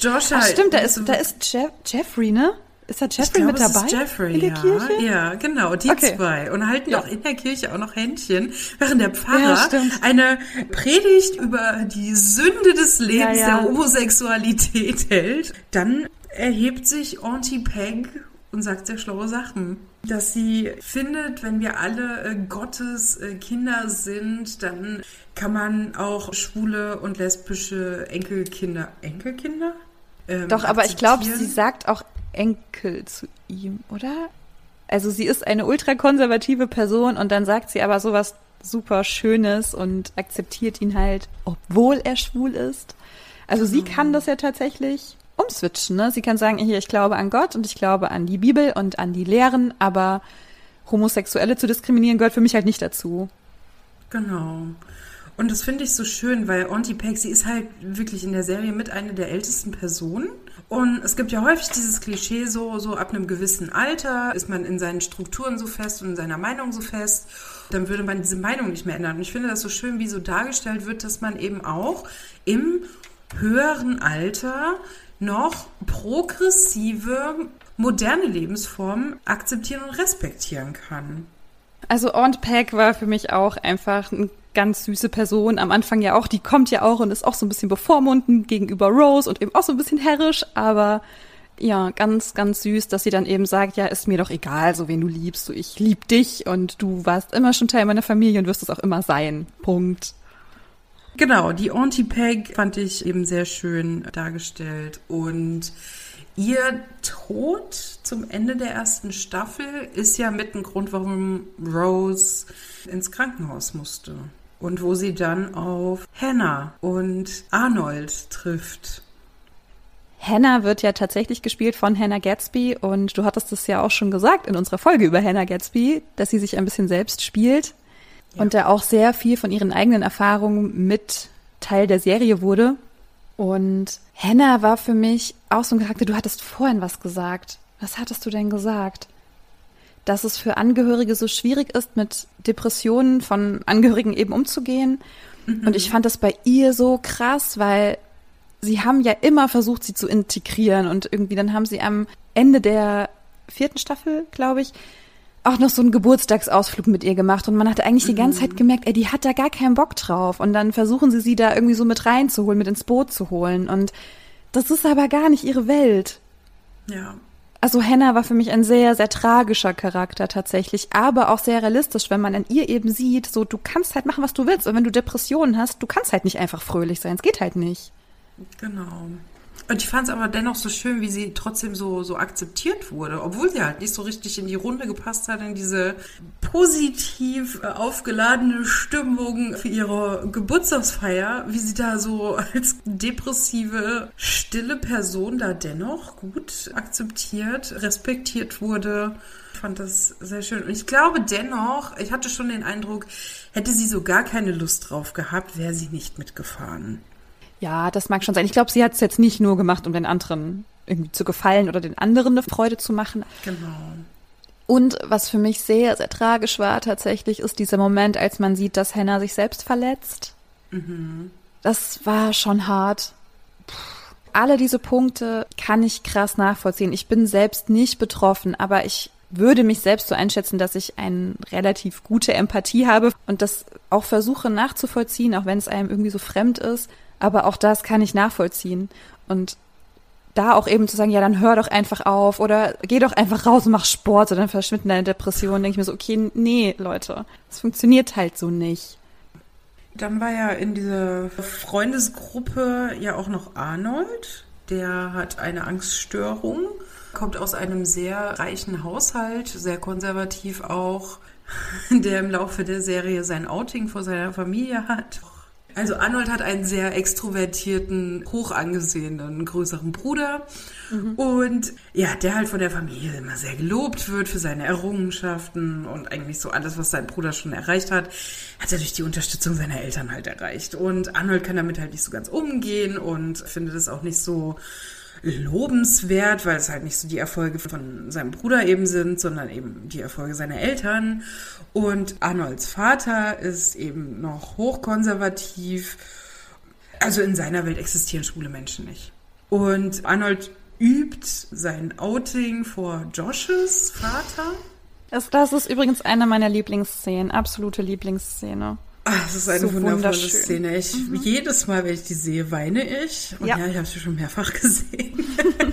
Josh Ach, stimmt, da ist, da ist Jeff, Jeffrey, ne? Ist da Jeffrey glaube, mit dabei? Jeffrey, in der ja. Kirche? Ja, genau, die okay. zwei. Und halten ja. auch in der Kirche auch noch Händchen, während der Pfarrer ja, eine Predigt über die Sünde des Lebens der Homosexualität hält. Dann erhebt sich Auntie Peg und sagt sehr schlaue Sachen. Dass sie findet, wenn wir alle äh, Gottes äh, Kinder sind, dann kann man auch schwule und lesbische Enkelkinder, Enkelkinder? Ähm, Doch, aber ich glaube, sie sagt auch Enkel zu ihm, oder? Also sie ist eine ultrakonservative Person und dann sagt sie aber sowas super Schönes und akzeptiert ihn halt, obwohl er schwul ist. Also sie kann das ja tatsächlich umswitchen. Ne? Sie kann sagen, hier, ich glaube an Gott und ich glaube an die Bibel und an die Lehren, aber Homosexuelle zu diskriminieren gehört für mich halt nicht dazu. Genau. Und das finde ich so schön, weil Auntie Peg, sie ist halt wirklich in der Serie mit einer der ältesten Personen. Und es gibt ja häufig dieses Klischee, so, so ab einem gewissen Alter ist man in seinen Strukturen so fest und in seiner Meinung so fest, dann würde man diese Meinung nicht mehr ändern. Und ich finde das so schön, wie so dargestellt wird, dass man eben auch im höheren Alter noch progressive, moderne Lebensformen akzeptieren und respektieren kann. Also Aunt Peg war für mich auch einfach ein ganz süße Person. Am Anfang ja auch, die kommt ja auch und ist auch so ein bisschen bevormundend gegenüber Rose und eben auch so ein bisschen herrisch, aber ja, ganz, ganz süß, dass sie dann eben sagt, ja, ist mir doch egal, so wen du liebst, so ich lieb dich und du warst immer schon Teil meiner Familie und wirst es auch immer sein. Punkt. Genau, die Auntie Peg fand ich eben sehr schön dargestellt. Und Ihr Tod zum Ende der ersten Staffel ist ja mit ein Grund, warum Rose ins Krankenhaus musste. Und wo sie dann auf Hannah und Arnold trifft. Hannah wird ja tatsächlich gespielt von Hannah Gatsby. Und du hattest es ja auch schon gesagt in unserer Folge über Hannah Gatsby, dass sie sich ein bisschen selbst spielt ja. und da auch sehr viel von ihren eigenen Erfahrungen mit Teil der Serie wurde. Und Hannah war für mich auch so ein Charakter, du hattest vorhin was gesagt. Was hattest du denn gesagt? dass es für Angehörige so schwierig ist, mit Depressionen von Angehörigen eben umzugehen. Mhm. Und ich fand das bei ihr so krass, weil sie haben ja immer versucht, sie zu integrieren und irgendwie dann haben sie am Ende der vierten Staffel, glaube ich, auch noch so einen Geburtstagsausflug mit ihr gemacht und man hatte eigentlich die ganze Zeit mhm. gemerkt, ey, die hat da gar keinen Bock drauf und dann versuchen sie sie da irgendwie so mit reinzuholen, mit ins Boot zu holen und das ist aber gar nicht ihre Welt. Ja. Also Hannah war für mich ein sehr, sehr tragischer Charakter tatsächlich, aber auch sehr realistisch, wenn man an ihr eben sieht, so du kannst halt machen, was du willst und wenn du Depressionen hast, du kannst halt nicht einfach fröhlich sein, es geht halt nicht. Genau. Und ich fand es aber dennoch so schön, wie sie trotzdem so, so akzeptiert wurde, obwohl sie halt nicht so richtig in die Runde gepasst hat, in diese positiv äh, aufgeladene Stimmung für ihre Geburtstagsfeier, wie sie da so als depressive, stille Person da dennoch gut akzeptiert, respektiert wurde. Ich fand das sehr schön. Und ich glaube dennoch, ich hatte schon den Eindruck, hätte sie so gar keine Lust drauf gehabt, wäre sie nicht mitgefahren. Ja, das mag schon sein. Ich glaube, sie hat es jetzt nicht nur gemacht, um den anderen irgendwie zu gefallen oder den anderen eine Freude zu machen. Genau. Und was für mich sehr, sehr tragisch war tatsächlich, ist dieser Moment, als man sieht, dass Hannah sich selbst verletzt. Mhm. Das war schon hart. Puh. Alle diese Punkte kann ich krass nachvollziehen. Ich bin selbst nicht betroffen, aber ich würde mich selbst so einschätzen, dass ich eine relativ gute Empathie habe und das auch versuche nachzuvollziehen, auch wenn es einem irgendwie so fremd ist. Aber auch das kann ich nachvollziehen. Und da auch eben zu sagen, ja, dann hör doch einfach auf oder geh doch einfach raus und mach Sport und dann verschwinden deine Depressionen, denke ich mir so, okay, nee, Leute, das funktioniert halt so nicht. Dann war ja in dieser Freundesgruppe ja auch noch Arnold, der hat eine Angststörung, kommt aus einem sehr reichen Haushalt, sehr konservativ auch, der im Laufe der Serie sein Outing vor seiner Familie hat. Also Arnold hat einen sehr extrovertierten, hoch angesehenen, größeren Bruder. Mhm. Und ja, der halt von der Familie immer sehr gelobt wird für seine Errungenschaften und eigentlich so alles, was sein Bruder schon erreicht hat, hat er durch die Unterstützung seiner Eltern halt erreicht. Und Arnold kann damit halt nicht so ganz umgehen und findet es auch nicht so lobenswert, weil es halt nicht so die Erfolge von seinem Bruder eben sind, sondern eben die Erfolge seiner Eltern. Und Arnolds Vater ist eben noch hochkonservativ. Also in seiner Welt existieren schwule Menschen nicht. Und Arnold übt sein Outing vor Joshes Vater. Das, das ist übrigens eine meiner Lieblingsszenen, absolute Lieblingsszene. Ach, das ist eine so wundervolle Szene. Ich, mhm. Jedes Mal, wenn ich die sehe, weine ich. Und ja, ja ich habe sie schon mehrfach gesehen.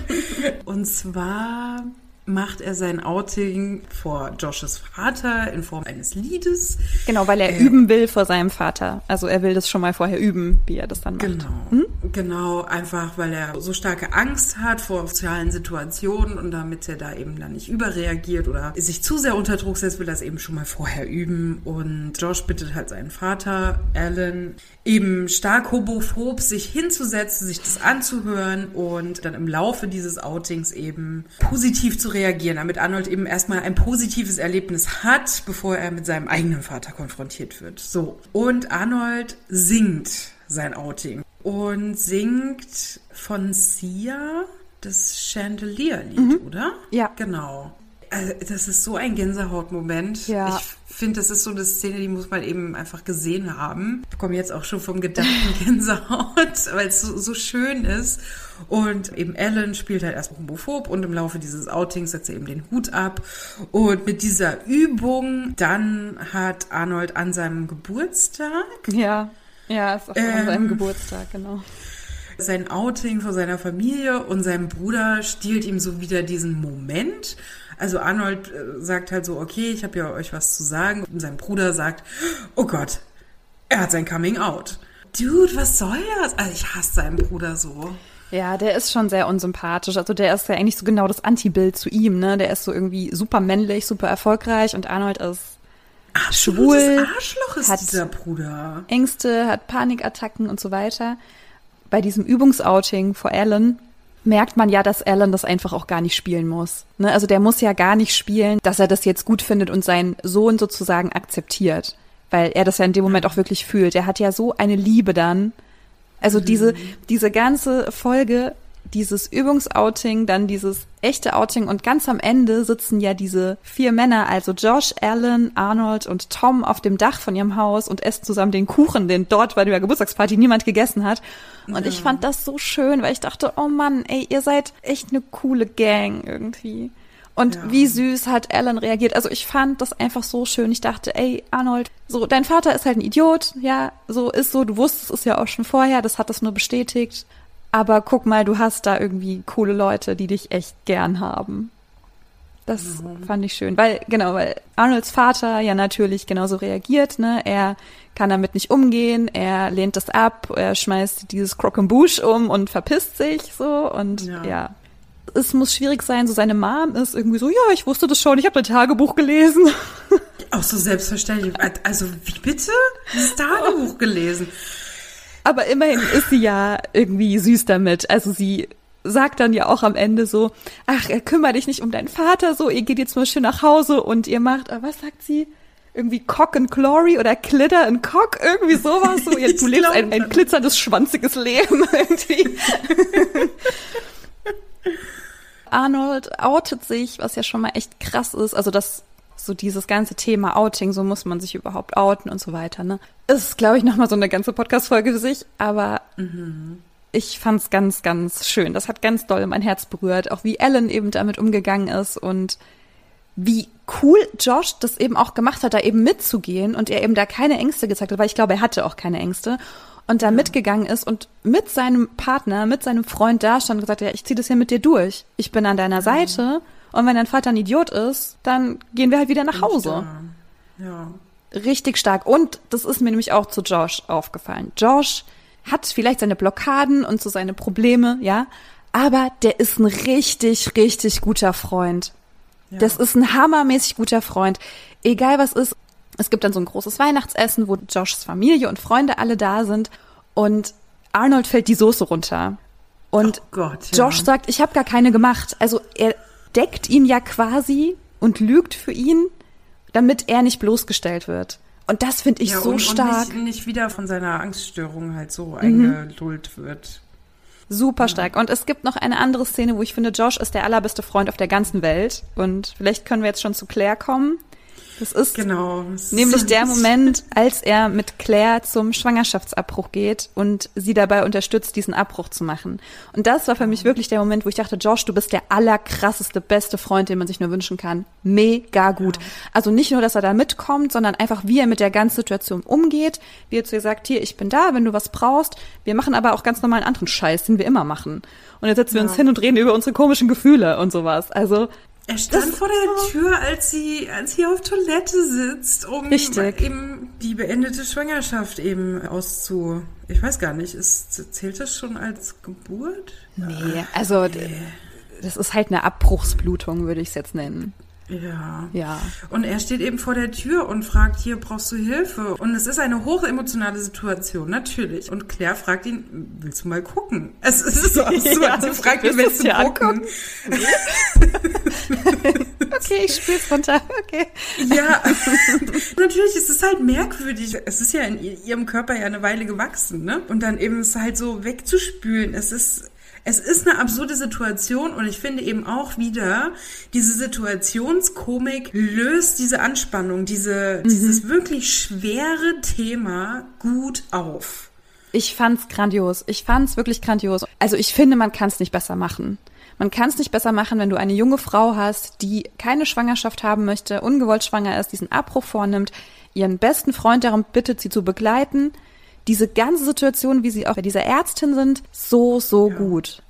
und zwar macht er sein Outing vor Joshes Vater in Form eines Liedes. Genau, weil er äh, üben will vor seinem Vater. Also er will das schon mal vorher üben, wie er das dann macht. Genau, hm? genau, einfach weil er so starke Angst hat vor sozialen Situationen und damit er da eben dann nicht überreagiert oder sich zu sehr unter Druck setzt, will er das eben schon mal vorher üben. Und Josh bittet halt seinen Vater, Alan, eben stark homophob sich hinzusetzen, sich das anzuhören und dann im Laufe dieses Outings eben positiv zu reagieren, damit Arnold eben erstmal ein positives Erlebnis hat, bevor er mit seinem eigenen Vater konfrontiert wird. So. Und Arnold singt sein Outing und singt von Sia das Chandelier-Lied, mhm. oder? Ja. Genau. Also, das ist so ein Gänsehautmoment. Ja. Ich finde, das ist so eine Szene, die muss man eben einfach gesehen haben. Ich bekomme jetzt auch schon vom Gedanken Gänsehaut, weil es so, so schön ist. Und eben Ellen spielt halt erst homophob und im Laufe dieses Outings setzt er eben den Hut ab. Und mit dieser Übung, dann hat Arnold an seinem Geburtstag. Ja, ja, ist auch ähm, an seinem Geburtstag, genau sein Outing vor seiner Familie und sein Bruder stiehlt ihm so wieder diesen Moment. Also Arnold äh, sagt halt so, okay, ich habe ja euch was zu sagen. Und sein Bruder sagt, oh Gott, er hat sein Coming Out. Dude, was soll das? Also ich hasse seinen Bruder so. Ja, der ist schon sehr unsympathisch. Also der ist ja eigentlich so genau das Antibild zu ihm, ne? Der ist so irgendwie super männlich, super erfolgreich und Arnold ist Absolutes schwul. Arschloch ist hat dieser Bruder. Ängste, hat Panikattacken und so weiter. Bei diesem Übungsouting vor Alan merkt man ja, dass Alan das einfach auch gar nicht spielen muss. Ne? Also der muss ja gar nicht spielen, dass er das jetzt gut findet und seinen Sohn sozusagen akzeptiert, weil er das ja in dem Moment auch wirklich fühlt. Er hat ja so eine Liebe dann. Also mhm. diese, diese ganze Folge dieses Übungsouting, dann dieses echte Outing und ganz am Ende sitzen ja diese vier Männer, also Josh, Alan, Arnold und Tom auf dem Dach von ihrem Haus und essen zusammen den Kuchen, den dort bei der Geburtstagsparty niemand gegessen hat. Und ja. ich fand das so schön, weil ich dachte, oh Mann, ey, ihr seid echt eine coole Gang irgendwie. Und ja. wie süß hat Alan reagiert. Also ich fand das einfach so schön. Ich dachte, ey, Arnold, so, dein Vater ist halt ein Idiot, ja, so ist so, du wusstest es ja auch schon vorher, das hat das nur bestätigt. Aber guck mal, du hast da irgendwie coole Leute, die dich echt gern haben. Das mhm. fand ich schön, weil genau, weil Arnolds Vater ja natürlich genauso reagiert, ne? Er kann damit nicht umgehen, er lehnt das ab, er schmeißt dieses Croquembouche um und verpisst sich so und ja. ja. Es muss schwierig sein, so seine Mom ist irgendwie so, ja, ich wusste das schon, ich habe dein Tagebuch gelesen. Auch so selbstverständlich. Also, wie bitte? Das Tagebuch gelesen. Aber immerhin ist sie ja irgendwie süß damit. Also sie sagt dann ja auch am Ende so, ach, kümmere dich nicht um deinen Vater, so, ihr geht jetzt mal schön nach Hause und ihr macht, äh, was sagt sie? Irgendwie Cock and Glory oder Glitter and Cock, irgendwie sowas. So, du lebst ein, ein glitzerndes, schwanziges Leben irgendwie. Arnold outet sich, was ja schon mal echt krass ist. Also das so dieses ganze Thema Outing, so muss man sich überhaupt outen und so weiter. Ne? Ist, glaube ich, nochmal so eine ganze Podcast-Folge für sich, aber mhm. Ich fand's ganz, ganz schön. Das hat ganz doll mein Herz berührt, auch wie Ellen eben damit umgegangen ist und wie cool Josh das eben auch gemacht hat, da eben mitzugehen und er eben da keine Ängste gezeigt hat, weil ich glaube, er hatte auch keine Ängste und da ja. mitgegangen ist und mit seinem Partner, mit seinem Freund da stand und gesagt, ja, ich ziehe das hier mit dir durch. Ich bin an deiner Seite und wenn dein Vater ein Idiot ist, dann gehen wir halt wieder nach Hause. Ja. Richtig stark. Und das ist mir nämlich auch zu Josh aufgefallen. Josh hat vielleicht seine Blockaden und so seine Probleme, ja, aber der ist ein richtig, richtig guter Freund. Ja. Das ist ein hammermäßig guter Freund. Egal was ist. Es gibt dann so ein großes Weihnachtsessen, wo Joshs Familie und Freunde alle da sind und Arnold fällt die Soße runter. Und oh Gott, ja. Josh sagt, ich habe gar keine gemacht. Also er deckt ihn ja quasi und lügt für ihn, damit er nicht bloßgestellt wird. Und das finde ich ja, so und, stark. Und nicht, nicht, wieder von seiner Angststörung halt so mhm. eingelullt wird. Super stark. Und es gibt noch eine andere Szene, wo ich finde, Josh ist der allerbeste Freund auf der ganzen Welt. Und vielleicht können wir jetzt schon zu Claire kommen. Das ist genau. nämlich der Moment, als er mit Claire zum Schwangerschaftsabbruch geht und sie dabei unterstützt, diesen Abbruch zu machen. Und das war für mich wirklich der Moment, wo ich dachte, Josh, du bist der allerkrasseste, beste Freund, den man sich nur wünschen kann. Mega gut. Ja. Also nicht nur, dass er da mitkommt, sondern einfach, wie er mit der ganzen Situation umgeht, wie er zu ihr sagt, hier, ich bin da, wenn du was brauchst. Wir machen aber auch ganz normalen anderen Scheiß, den wir immer machen. Und jetzt setzen wir uns hin und reden über unsere komischen Gefühle und sowas. Also er stand das vor der Tür, als sie, als sie auf Toilette sitzt, um Richtig. eben die beendete Schwangerschaft eben auszu. Ich weiß gar nicht, ist, zählt das schon als Geburt? Nee, also nee. das ist halt eine Abbruchsblutung, würde ich es jetzt nennen. Ja. Ja. Und er steht eben vor der Tür und fragt, hier brauchst du Hilfe. Und es ist eine hochemotionale Situation, natürlich. Und Claire fragt ihn, willst du mal gucken? Es ist so absurd. Ja, Sie fragt ihn, willst du gucken? okay, ich spiel's runter. Okay. Ja, natürlich ist es halt merkwürdig. Es ist ja in ihrem Körper ja eine Weile gewachsen, ne? Und dann eben es halt so wegzuspülen. Es ist es ist eine absurde Situation und ich finde eben auch wieder, diese Situationskomik löst diese Anspannung, diese, mhm. dieses wirklich schwere Thema gut auf. Ich fand's grandios. Ich fand's wirklich grandios. Also ich finde, man kann's nicht besser machen. Man kann es nicht besser machen, wenn du eine junge Frau hast, die keine Schwangerschaft haben möchte, ungewollt schwanger ist, diesen Abbruch vornimmt, ihren besten Freund darum bittet, sie zu begleiten, diese ganze Situation, wie sie auch bei dieser Ärztin sind, so, so ja. gut.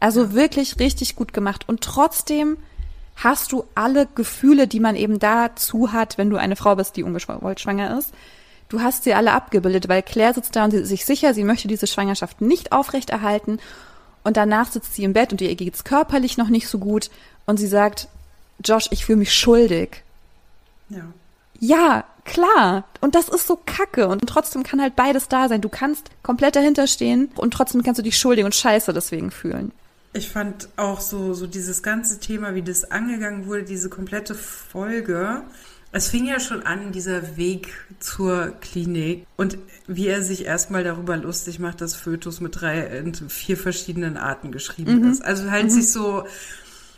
Also ja. wirklich richtig gut gemacht. Und trotzdem hast du alle Gefühle, die man eben dazu hat, wenn du eine Frau bist, die ungewollt schwanger ist. Du hast sie alle abgebildet, weil Claire sitzt da und sie ist sich sicher, sie möchte diese Schwangerschaft nicht aufrechterhalten. Und danach sitzt sie im Bett und ihr geht's körperlich noch nicht so gut. Und sie sagt, Josh, ich fühle mich schuldig. Ja. Ja, klar. Und das ist so kacke. Und trotzdem kann halt beides da sein. Du kannst komplett dahinter stehen und trotzdem kannst du dich schuldig und scheiße deswegen fühlen. Ich fand auch so, so dieses ganze Thema, wie das angegangen wurde, diese komplette Folge. Es fing ja schon an, dieser Weg zur Klinik und wie er sich erstmal darüber lustig macht, dass Fötus mit drei und vier verschiedenen Arten geschrieben mhm. ist. Also halt mhm. sich so,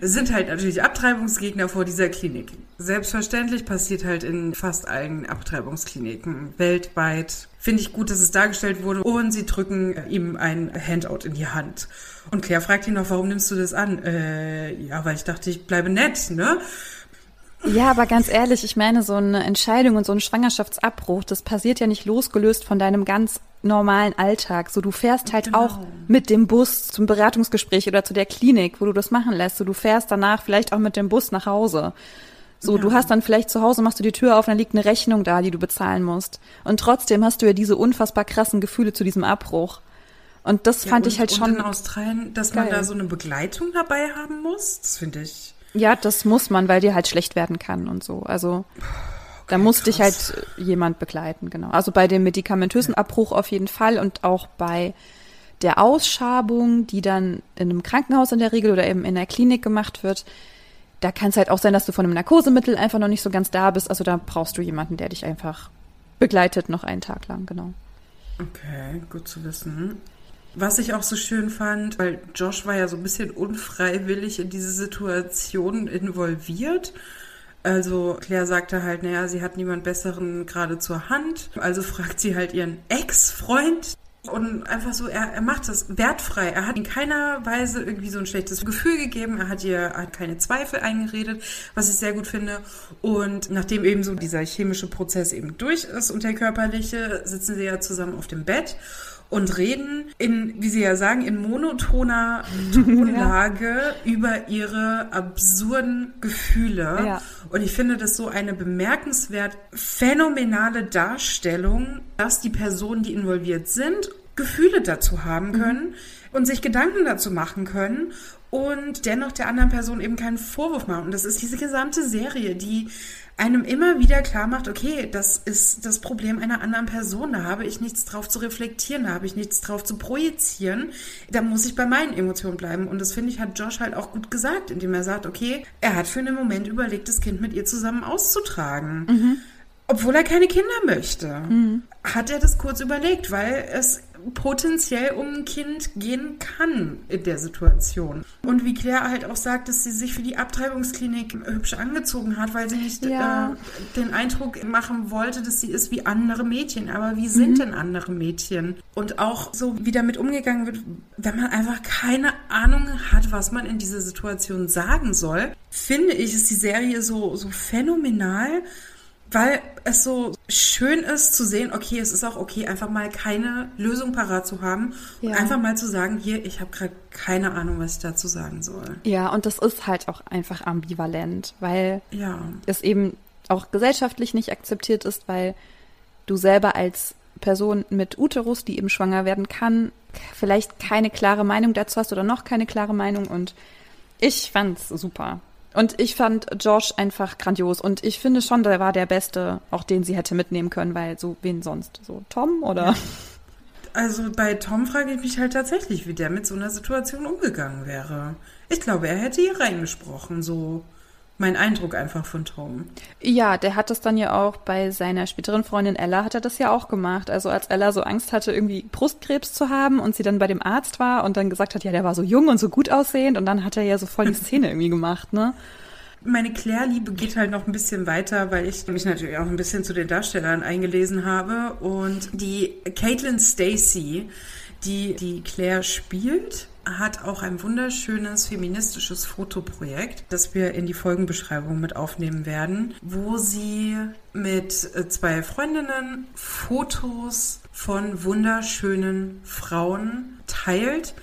sind halt natürlich Abtreibungsgegner vor dieser Klinik. Selbstverständlich passiert halt in fast allen Abtreibungskliniken weltweit. Finde ich gut, dass es dargestellt wurde. Und sie drücken ihm ein Handout in die Hand. Und Claire fragt ihn noch, warum nimmst du das an? Äh, ja, weil ich dachte, ich bleibe nett, ne? Ja, aber ganz ehrlich, ich meine, so eine Entscheidung und so ein Schwangerschaftsabbruch, das passiert ja nicht losgelöst von deinem ganz normalen Alltag. So, du fährst halt genau. auch mit dem Bus zum Beratungsgespräch oder zu der Klinik, wo du das machen lässt. So, du fährst danach vielleicht auch mit dem Bus nach Hause. So, ja. du hast dann vielleicht zu Hause, machst du die Tür auf, dann liegt eine Rechnung da, die du bezahlen musst. Und trotzdem hast du ja diese unfassbar krassen Gefühle zu diesem Abbruch. Und das ja, fand und, ich halt schon. Und in Australien, dass geil. man da so eine Begleitung dabei haben muss, das finde ich. Ja, das muss man, weil dir halt schlecht werden kann und so. Also okay, da muss krass. dich halt jemand begleiten, genau. Also bei dem medikamentösen Abbruch auf jeden Fall und auch bei der Ausschabung, die dann in einem Krankenhaus in der Regel oder eben in der Klinik gemacht wird, da kann es halt auch sein, dass du von einem Narkosemittel einfach noch nicht so ganz da bist. Also da brauchst du jemanden, der dich einfach begleitet noch einen Tag lang, genau. Okay, gut zu wissen. Was ich auch so schön fand, weil Josh war ja so ein bisschen unfreiwillig in diese Situation involviert. Also Claire sagte halt, naja, sie hat niemand Besseren gerade zur Hand. Also fragt sie halt ihren Ex-Freund. Und einfach so, er, er macht das wertfrei. Er hat in keiner Weise irgendwie so ein schlechtes Gefühl gegeben. Er hat ihr hat keine Zweifel eingeredet, was ich sehr gut finde. Und nachdem eben so dieser chemische Prozess eben durch ist und der körperliche, sitzen sie ja zusammen auf dem Bett und reden in, wie Sie ja sagen, in monotoner Tonlage ja. über ihre absurden Gefühle. Ja. Und ich finde das so eine bemerkenswert phänomenale Darstellung, dass die Personen, die involviert sind, Gefühle dazu haben können mhm. und sich Gedanken dazu machen können und dennoch der anderen Person eben keinen Vorwurf machen. Und das ist diese gesamte Serie, die einem immer wieder klar macht, okay, das ist das Problem einer anderen Person, da habe ich nichts drauf zu reflektieren, da habe ich nichts drauf zu projizieren, da muss ich bei meinen Emotionen bleiben. Und das finde ich, hat Josh halt auch gut gesagt, indem er sagt, okay, er hat für einen Moment überlegt, das Kind mit ihr zusammen auszutragen. Mhm. Obwohl er keine Kinder möchte, mhm. hat er das kurz überlegt, weil es potenziell um ein Kind gehen kann in der Situation. Und wie Claire halt auch sagt, dass sie sich für die Abtreibungsklinik hübsch angezogen hat, weil sie nicht ja. äh, den Eindruck machen wollte, dass sie ist wie andere Mädchen. Aber wie sind mhm. denn andere Mädchen? Und auch so, wie damit umgegangen wird, wenn man einfach keine Ahnung hat, was man in dieser Situation sagen soll, finde ich, ist die Serie so, so phänomenal weil es so schön ist zu sehen, okay, es ist auch okay, einfach mal keine Lösung parat zu haben ja. und einfach mal zu sagen, hier, ich habe gerade keine Ahnung, was ich dazu sagen soll. Ja, und das ist halt auch einfach ambivalent, weil ja. es eben auch gesellschaftlich nicht akzeptiert ist, weil du selber als Person mit Uterus, die eben schwanger werden kann, vielleicht keine klare Meinung dazu hast oder noch keine klare Meinung und ich fand's super. Und ich fand Josh einfach grandios. Und ich finde schon, der war der Beste, auch den sie hätte mitnehmen können, weil so, wen sonst? So Tom oder? Also bei Tom frage ich mich halt tatsächlich, wie der mit so einer Situation umgegangen wäre. Ich glaube, er hätte hier reingesprochen, so mein Eindruck einfach von Tom. Ja, der hat das dann ja auch bei seiner späteren Freundin Ella hat er das ja auch gemacht. Also als Ella so Angst hatte, irgendwie Brustkrebs zu haben und sie dann bei dem Arzt war und dann gesagt hat, ja, der war so jung und so gut aussehend und dann hat er ja so voll die Szene irgendwie gemacht, ne? Meine Claire-Liebe geht halt noch ein bisschen weiter, weil ich mich natürlich auch ein bisschen zu den Darstellern eingelesen habe. Und die Caitlin Stacy, die die Claire spielt, hat auch ein wunderschönes feministisches Fotoprojekt, das wir in die Folgenbeschreibung mit aufnehmen werden, wo sie mit äh, zwei Freundinnen Fotos von wunderschönen Frauen teilt,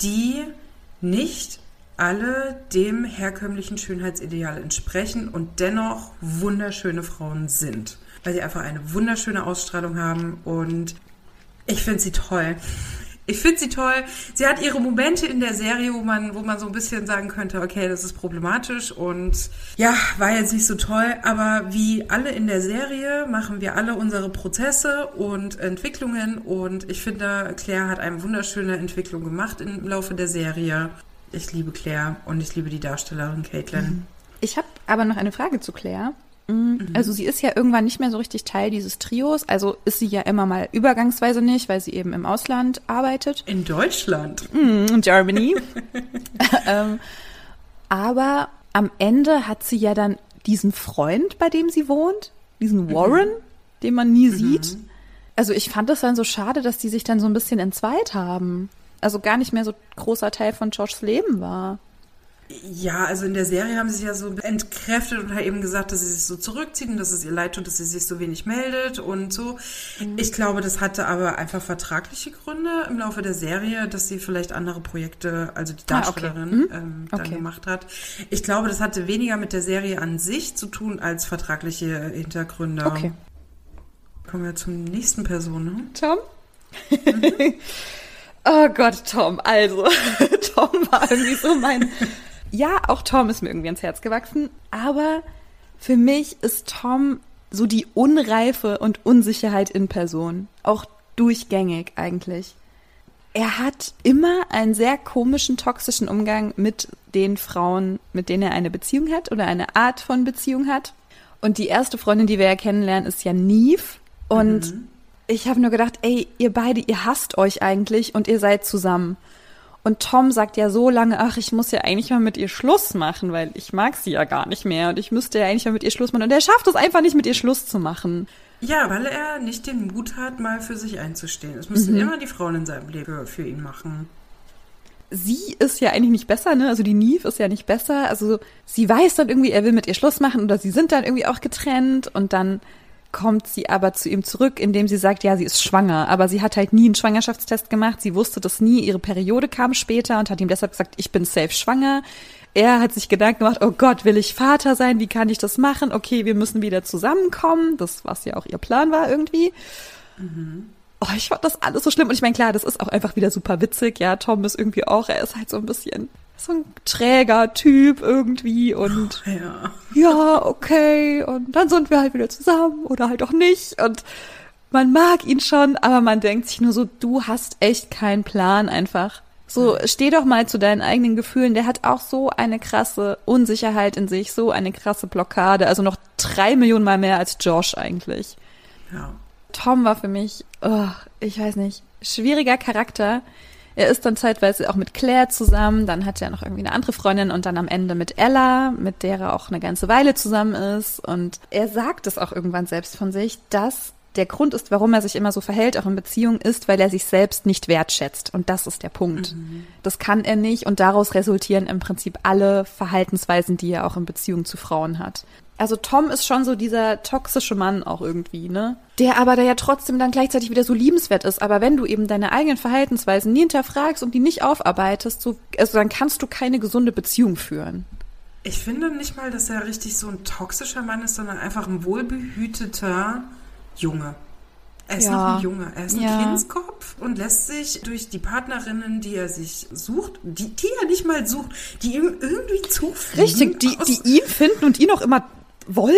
die nicht alle dem herkömmlichen Schönheitsideal entsprechen und dennoch wunderschöne Frauen sind, weil sie einfach eine wunderschöne Ausstrahlung haben und ich finde sie toll. Ich finde sie toll. Sie hat ihre Momente in der Serie, wo man, wo man so ein bisschen sagen könnte, okay, das ist problematisch und ja, war jetzt nicht so toll. Aber wie alle in der Serie machen wir alle unsere Prozesse und Entwicklungen und ich finde, Claire hat eine wunderschöne Entwicklung gemacht im Laufe der Serie. Ich liebe Claire und ich liebe die Darstellerin Caitlin. Ich habe aber noch eine Frage zu Claire. Mhm. Also sie ist ja irgendwann nicht mehr so richtig Teil dieses Trios. Also ist sie ja immer mal übergangsweise nicht, weil sie eben im Ausland arbeitet. In Deutschland. Mhm, Germany. ähm, aber am Ende hat sie ja dann diesen Freund, bei dem sie wohnt, diesen Warren, mhm. den man nie mhm. sieht. Also ich fand es dann so schade, dass die sich dann so ein bisschen entzweit haben. Also gar nicht mehr so großer Teil von Joshs Leben war. Ja, also in der Serie haben sie sich ja so entkräftet und halt eben gesagt, dass sie sich so zurückzieht und dass es ihr leid tut, dass sie sich so wenig meldet und so. Mhm. Ich glaube, das hatte aber einfach vertragliche Gründe im Laufe der Serie, dass sie vielleicht andere Projekte, also die Darstellerin, ah, okay. mhm. ähm, dann okay. gemacht hat. Ich glaube, das hatte weniger mit der Serie an sich zu tun als vertragliche Hintergründe. Okay. Kommen wir zum nächsten Person. Ne? Tom? Mhm. oh Gott, Tom. Also, Tom war irgendwie so mein ja, auch Tom ist mir irgendwie ans Herz gewachsen, aber für mich ist Tom so die Unreife und Unsicherheit in Person. Auch durchgängig eigentlich. Er hat immer einen sehr komischen, toxischen Umgang mit den Frauen, mit denen er eine Beziehung hat oder eine Art von Beziehung hat. Und die erste Freundin, die wir ja kennenlernen, ist ja Neve. Und mhm. ich habe nur gedacht, ey, ihr beide, ihr hasst euch eigentlich und ihr seid zusammen. Und Tom sagt ja so lange, ach, ich muss ja eigentlich mal mit ihr Schluss machen, weil ich mag sie ja gar nicht mehr und ich müsste ja eigentlich mal mit ihr Schluss machen. Und er schafft es einfach nicht, mit ihr Schluss zu machen. Ja, weil er nicht den Mut hat, mal für sich einzustehen. Es müssen mhm. immer die Frauen in seinem Leben für ihn machen. Sie ist ja eigentlich nicht besser, ne? Also die Neve ist ja nicht besser. Also sie weiß dann irgendwie, er will mit ihr Schluss machen oder sie sind dann irgendwie auch getrennt und dann kommt sie aber zu ihm zurück, indem sie sagt, ja, sie ist schwanger, aber sie hat halt nie einen Schwangerschaftstest gemacht, sie wusste das nie, ihre Periode kam später und hat ihm deshalb gesagt, ich bin safe schwanger. Er hat sich Gedanken gemacht, oh Gott, will ich Vater sein, wie kann ich das machen? Okay, wir müssen wieder zusammenkommen, das was ja auch ihr Plan war irgendwie. Mhm. Oh, ich fand das alles so schlimm und ich meine, klar, das ist auch einfach wieder super witzig, ja, Tom ist irgendwie auch, er ist halt so ein bisschen so ein träger Typ irgendwie und ja. ja, okay, und dann sind wir halt wieder zusammen oder halt auch nicht und man mag ihn schon, aber man denkt sich nur so, du hast echt keinen Plan einfach. So, steh doch mal zu deinen eigenen Gefühlen. Der hat auch so eine krasse Unsicherheit in sich, so eine krasse Blockade. Also noch drei Millionen Mal mehr als Josh eigentlich. Ja. Tom war für mich, oh, ich weiß nicht, schwieriger Charakter. Er ist dann zeitweise auch mit Claire zusammen, dann hat er noch irgendwie eine andere Freundin und dann am Ende mit Ella, mit der er auch eine ganze Weile zusammen ist. Und er sagt es auch irgendwann selbst von sich, dass der Grund ist, warum er sich immer so verhält, auch in Beziehungen, ist, weil er sich selbst nicht wertschätzt. Und das ist der Punkt. Mhm. Das kann er nicht und daraus resultieren im Prinzip alle Verhaltensweisen, die er auch in Beziehungen zu Frauen hat. Also Tom ist schon so dieser toxische Mann auch irgendwie, ne? Der aber da ja trotzdem dann gleichzeitig wieder so liebenswert ist. Aber wenn du eben deine eigenen Verhaltensweisen nie hinterfragst und die nicht aufarbeitest, so, also dann kannst du keine gesunde Beziehung führen. Ich finde nicht mal, dass er richtig so ein toxischer Mann ist, sondern einfach ein wohlbehüteter Junge. Er ist ja. noch ein Junge. Er ist ein ja. Kindskopf und lässt sich durch die Partnerinnen, die er sich sucht, die, die er nicht mal sucht, die ihm irgendwie zufliegen. Richtig, die, die ihn finden und ihn auch immer wollen?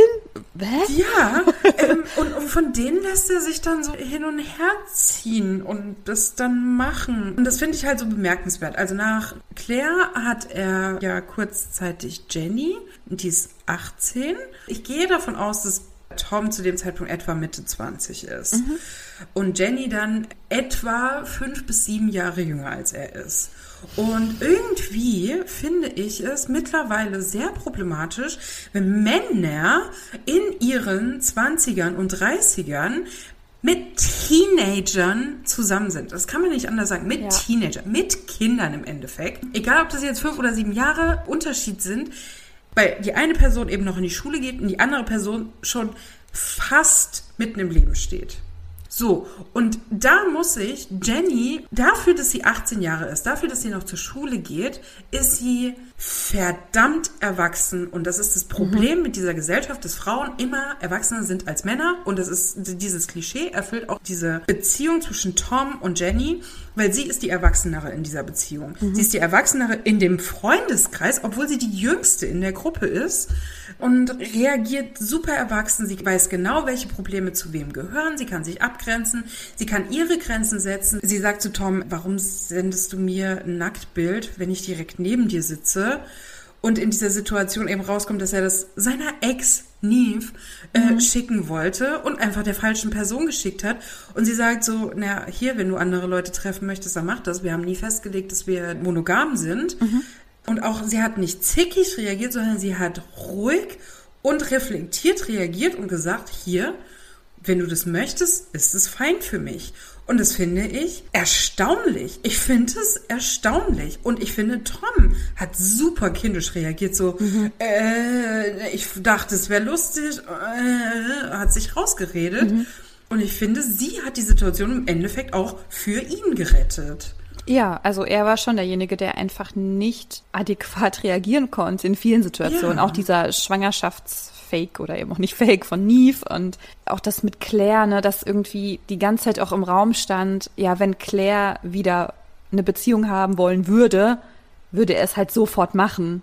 Hä? Ja, ähm, und, und, von denen lässt er sich dann so hin und her ziehen und das dann machen. Und das finde ich halt so bemerkenswert. Also nach Claire hat er ja kurzzeitig Jenny, die ist 18. Ich gehe davon aus, dass Tom zu dem Zeitpunkt etwa Mitte 20 ist. Mhm. Und Jenny dann etwa fünf bis sieben Jahre jünger als er ist. Und irgendwie finde ich es mittlerweile sehr problematisch, wenn Männer in ihren 20ern und 30ern mit Teenagern zusammen sind. Das kann man nicht anders sagen. Mit ja. Teenagern, mit Kindern im Endeffekt. Egal, ob das jetzt fünf oder sieben Jahre Unterschied sind, weil die eine Person eben noch in die Schule geht und die andere Person schon fast mitten im Leben steht. So, und da muss ich Jenny, dafür, dass sie 18 Jahre ist, dafür, dass sie noch zur Schule geht, ist sie verdammt erwachsen. Und das ist das Problem mhm. mit dieser Gesellschaft, dass Frauen immer erwachsener sind als Männer. Und das ist dieses Klischee erfüllt auch diese Beziehung zwischen Tom und Jenny, weil sie ist die Erwachsenere in dieser Beziehung. Mhm. Sie ist die Erwachsenere in dem Freundeskreis, obwohl sie die jüngste in der Gruppe ist und reagiert super erwachsen. Sie weiß genau, welche Probleme zu wem gehören. Sie kann sich abgrenzen. Sie kann ihre Grenzen setzen. Sie sagt zu Tom, warum sendest du mir ein Nacktbild, wenn ich direkt neben dir sitze? und in dieser Situation eben rauskommt, dass er das seiner Ex Neve äh, mhm. schicken wollte und einfach der falschen Person geschickt hat. Und sie sagt so, na hier, wenn du andere Leute treffen möchtest, dann mach das. Wir haben nie festgelegt, dass wir monogam sind. Mhm. Und auch sie hat nicht zickig reagiert, sondern sie hat ruhig und reflektiert reagiert und gesagt, hier, wenn du das möchtest, ist es fein für mich. Und das finde ich erstaunlich. Ich finde es erstaunlich. Und ich finde, Tom hat super kindisch reagiert. So, mhm. äh, ich dachte, es wäre lustig, äh, hat sich rausgeredet. Mhm. Und ich finde, sie hat die Situation im Endeffekt auch für ihn gerettet. Ja, also er war schon derjenige, der einfach nicht adäquat reagieren konnte in vielen Situationen. Ja. Auch dieser Schwangerschaftsfake oder eben auch nicht Fake von Neve und auch das mit Claire, ne, dass irgendwie die ganze Zeit auch im Raum stand, ja, wenn Claire wieder eine Beziehung haben wollen würde, würde er es halt sofort machen.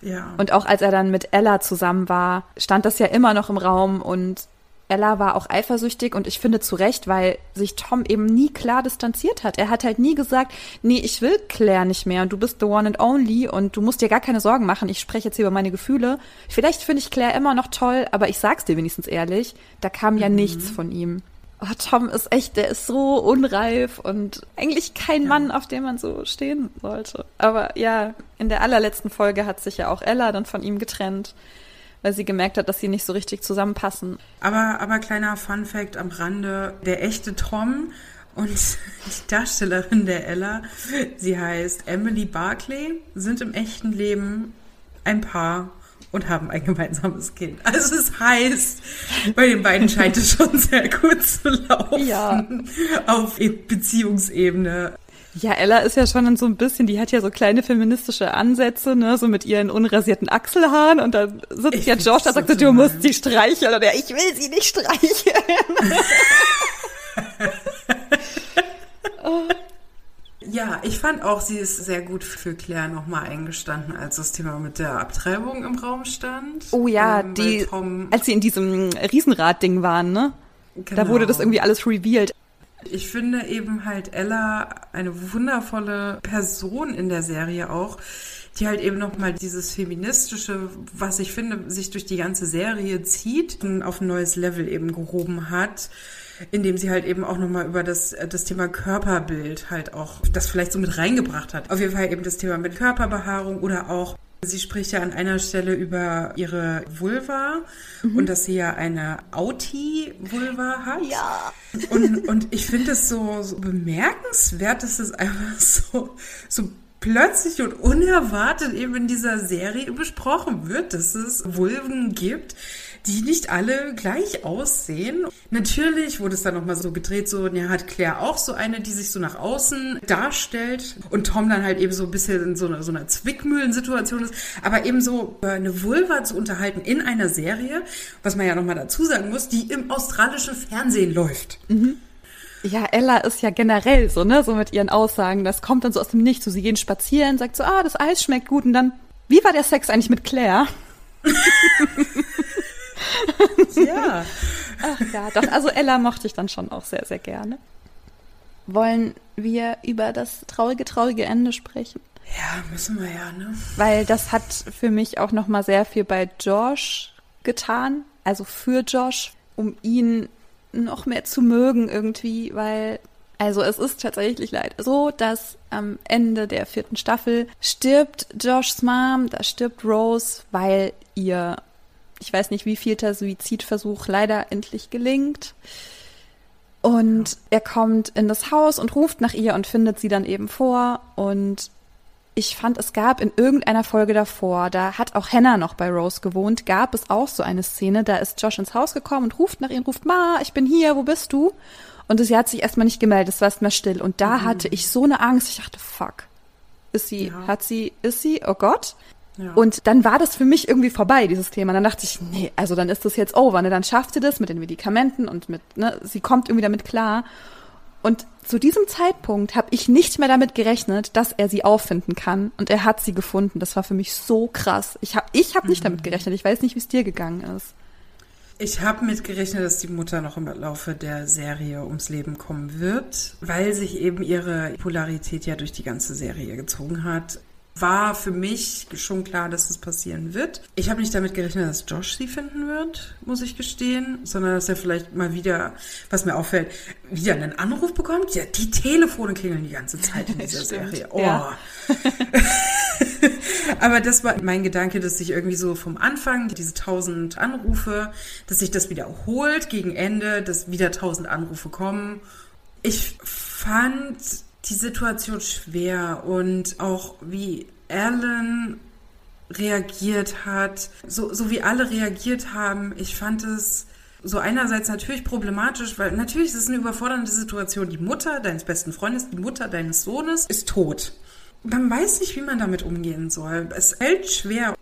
Ja. Und auch als er dann mit Ella zusammen war, stand das ja immer noch im Raum und Ella war auch eifersüchtig und ich finde zu Recht, weil sich Tom eben nie klar distanziert hat. Er hat halt nie gesagt, nee, ich will Claire nicht mehr und du bist the one and only und du musst dir gar keine Sorgen machen. Ich spreche jetzt hier über meine Gefühle. Vielleicht finde ich Claire immer noch toll, aber ich sag's dir wenigstens ehrlich, da kam ja mhm. nichts von ihm. Oh, Tom ist echt, der ist so unreif und eigentlich kein ja. Mann, auf dem man so stehen sollte. Aber ja, in der allerletzten Folge hat sich ja auch Ella dann von ihm getrennt weil sie gemerkt hat, dass sie nicht so richtig zusammenpassen. Aber, aber kleiner Fun Fact am Rande, der echte Tom und die Darstellerin der Ella, sie heißt Emily Barclay, sind im echten Leben ein Paar und haben ein gemeinsames Kind. Also es heißt, bei den beiden scheint es schon sehr gut zu laufen. Ja. Auf Beziehungsebene. Ja, Ella ist ja schon so ein bisschen, die hat ja so kleine feministische Ansätze, ne, so mit ihren unrasierten Achselhaaren und dann sitzt ich ja Josh da und sagt so, du musst sie streicheln oder ich will sie nicht streicheln. Ja, ich fand auch, sie ist sehr gut für Claire nochmal eingestanden, als das Thema mit der Abtreibung im Raum stand. Oh ja, ähm, die, als sie in diesem Riesenrad-Ding waren, ne? Genau. Da wurde das irgendwie alles revealed. Ich finde eben halt Ella eine wundervolle Person in der Serie auch, die halt eben nochmal dieses feministische, was ich finde, sich durch die ganze Serie zieht, auf ein neues Level eben gehoben hat indem sie halt eben auch nochmal über das, das Thema Körperbild halt auch das vielleicht so mit reingebracht hat. Auf jeden Fall eben das Thema mit Körperbehaarung oder auch Sie spricht ja an einer Stelle über ihre Vulva mhm. und dass sie ja eine Auti-Vulva hat. Ja. Und, und ich finde es so, so bemerkenswert, dass es einfach so, so plötzlich und unerwartet eben in dieser Serie besprochen wird, dass es Vulven gibt, die nicht alle gleich aussehen. Natürlich wurde es dann nochmal so gedreht, so, ja, hat Claire auch so eine, die sich so nach außen darstellt und Tom dann halt eben so ein bisschen in so einer, so einer Zwickmühlensituation ist. Aber eben so eine Vulva zu unterhalten in einer Serie, was man ja nochmal dazu sagen muss, die im australischen Fernsehen läuft. Mhm. Ja, Ella ist ja generell so, ne, so mit ihren Aussagen. Das kommt dann so aus dem Nichts. So, sie gehen spazieren, sagt so, ah, das Eis schmeckt gut. Und dann, wie war der Sex eigentlich mit Claire? ja. Ach ja, doch, also Ella mochte ich dann schon auch sehr, sehr gerne. Wollen wir über das traurige, traurige Ende sprechen? Ja, müssen wir ja, ne? Weil das hat für mich auch nochmal sehr viel bei Josh getan. Also für Josh, um ihn noch mehr zu mögen irgendwie, weil also es ist tatsächlich leider so, dass am Ende der vierten Staffel stirbt Joshs Mom, da stirbt Rose, weil ihr ich weiß nicht, wie viel der Suizidversuch leider endlich gelingt. Und er kommt in das Haus und ruft nach ihr und findet sie dann eben vor. Und ich fand, es gab in irgendeiner Folge davor, da hat auch Hannah noch bei Rose gewohnt, gab es auch so eine Szene, da ist Josh ins Haus gekommen und ruft nach ihr, ruft, Ma, ich bin hier, wo bist du? Und sie hat sich erstmal nicht gemeldet, es war erstmal still. Und da mhm. hatte ich so eine Angst, ich dachte, fuck. Ist sie, ja. hat sie, ist sie, oh Gott. Und dann war das für mich irgendwie vorbei, dieses Thema. Dann dachte ich, nee, also dann ist das jetzt over. Ne? Dann schafft sie das mit den Medikamenten und mit, ne, sie kommt irgendwie damit klar. Und zu diesem Zeitpunkt habe ich nicht mehr damit gerechnet, dass er sie auffinden kann. Und er hat sie gefunden. Das war für mich so krass. Ich habe ich hab nicht mhm. damit gerechnet. Ich weiß nicht, wie es dir gegangen ist. Ich habe mit gerechnet, dass die Mutter noch im Laufe der Serie ums Leben kommen wird, weil sich eben ihre Polarität ja durch die ganze Serie gezogen hat war für mich schon klar, dass das passieren wird. Ich habe nicht damit gerechnet, dass Josh sie finden wird, muss ich gestehen, sondern dass er vielleicht mal wieder, was mir auffällt, wieder einen Anruf bekommt. Ja, die Telefone klingeln die ganze Zeit in dieser Serie. Oh. Ja. Aber das war mein Gedanke, dass sich irgendwie so vom Anfang, diese tausend Anrufe, dass sich das wiederholt gegen Ende, dass wieder tausend Anrufe kommen. Ich fand die Situation schwer und auch wie Alan reagiert hat, so, so wie alle reagiert haben. Ich fand es so einerseits natürlich problematisch, weil natürlich ist es eine überfordernde Situation. Die Mutter deines besten Freundes, die Mutter deines Sohnes ist tot. Man weiß nicht, wie man damit umgehen soll. Es fällt schwer.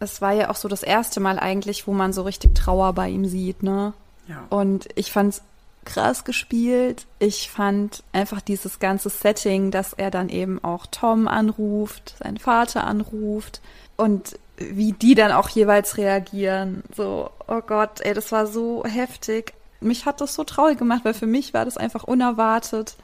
Es war ja auch so das erste Mal eigentlich, wo man so richtig Trauer bei ihm sieht, ne? Ja. Und ich fand es krass gespielt. Ich fand einfach dieses ganze Setting, dass er dann eben auch Tom anruft, seinen Vater anruft und wie die dann auch jeweils reagieren. So, oh Gott, ey, das war so heftig. Mich hat das so traurig gemacht, weil für mich war das einfach unerwartet.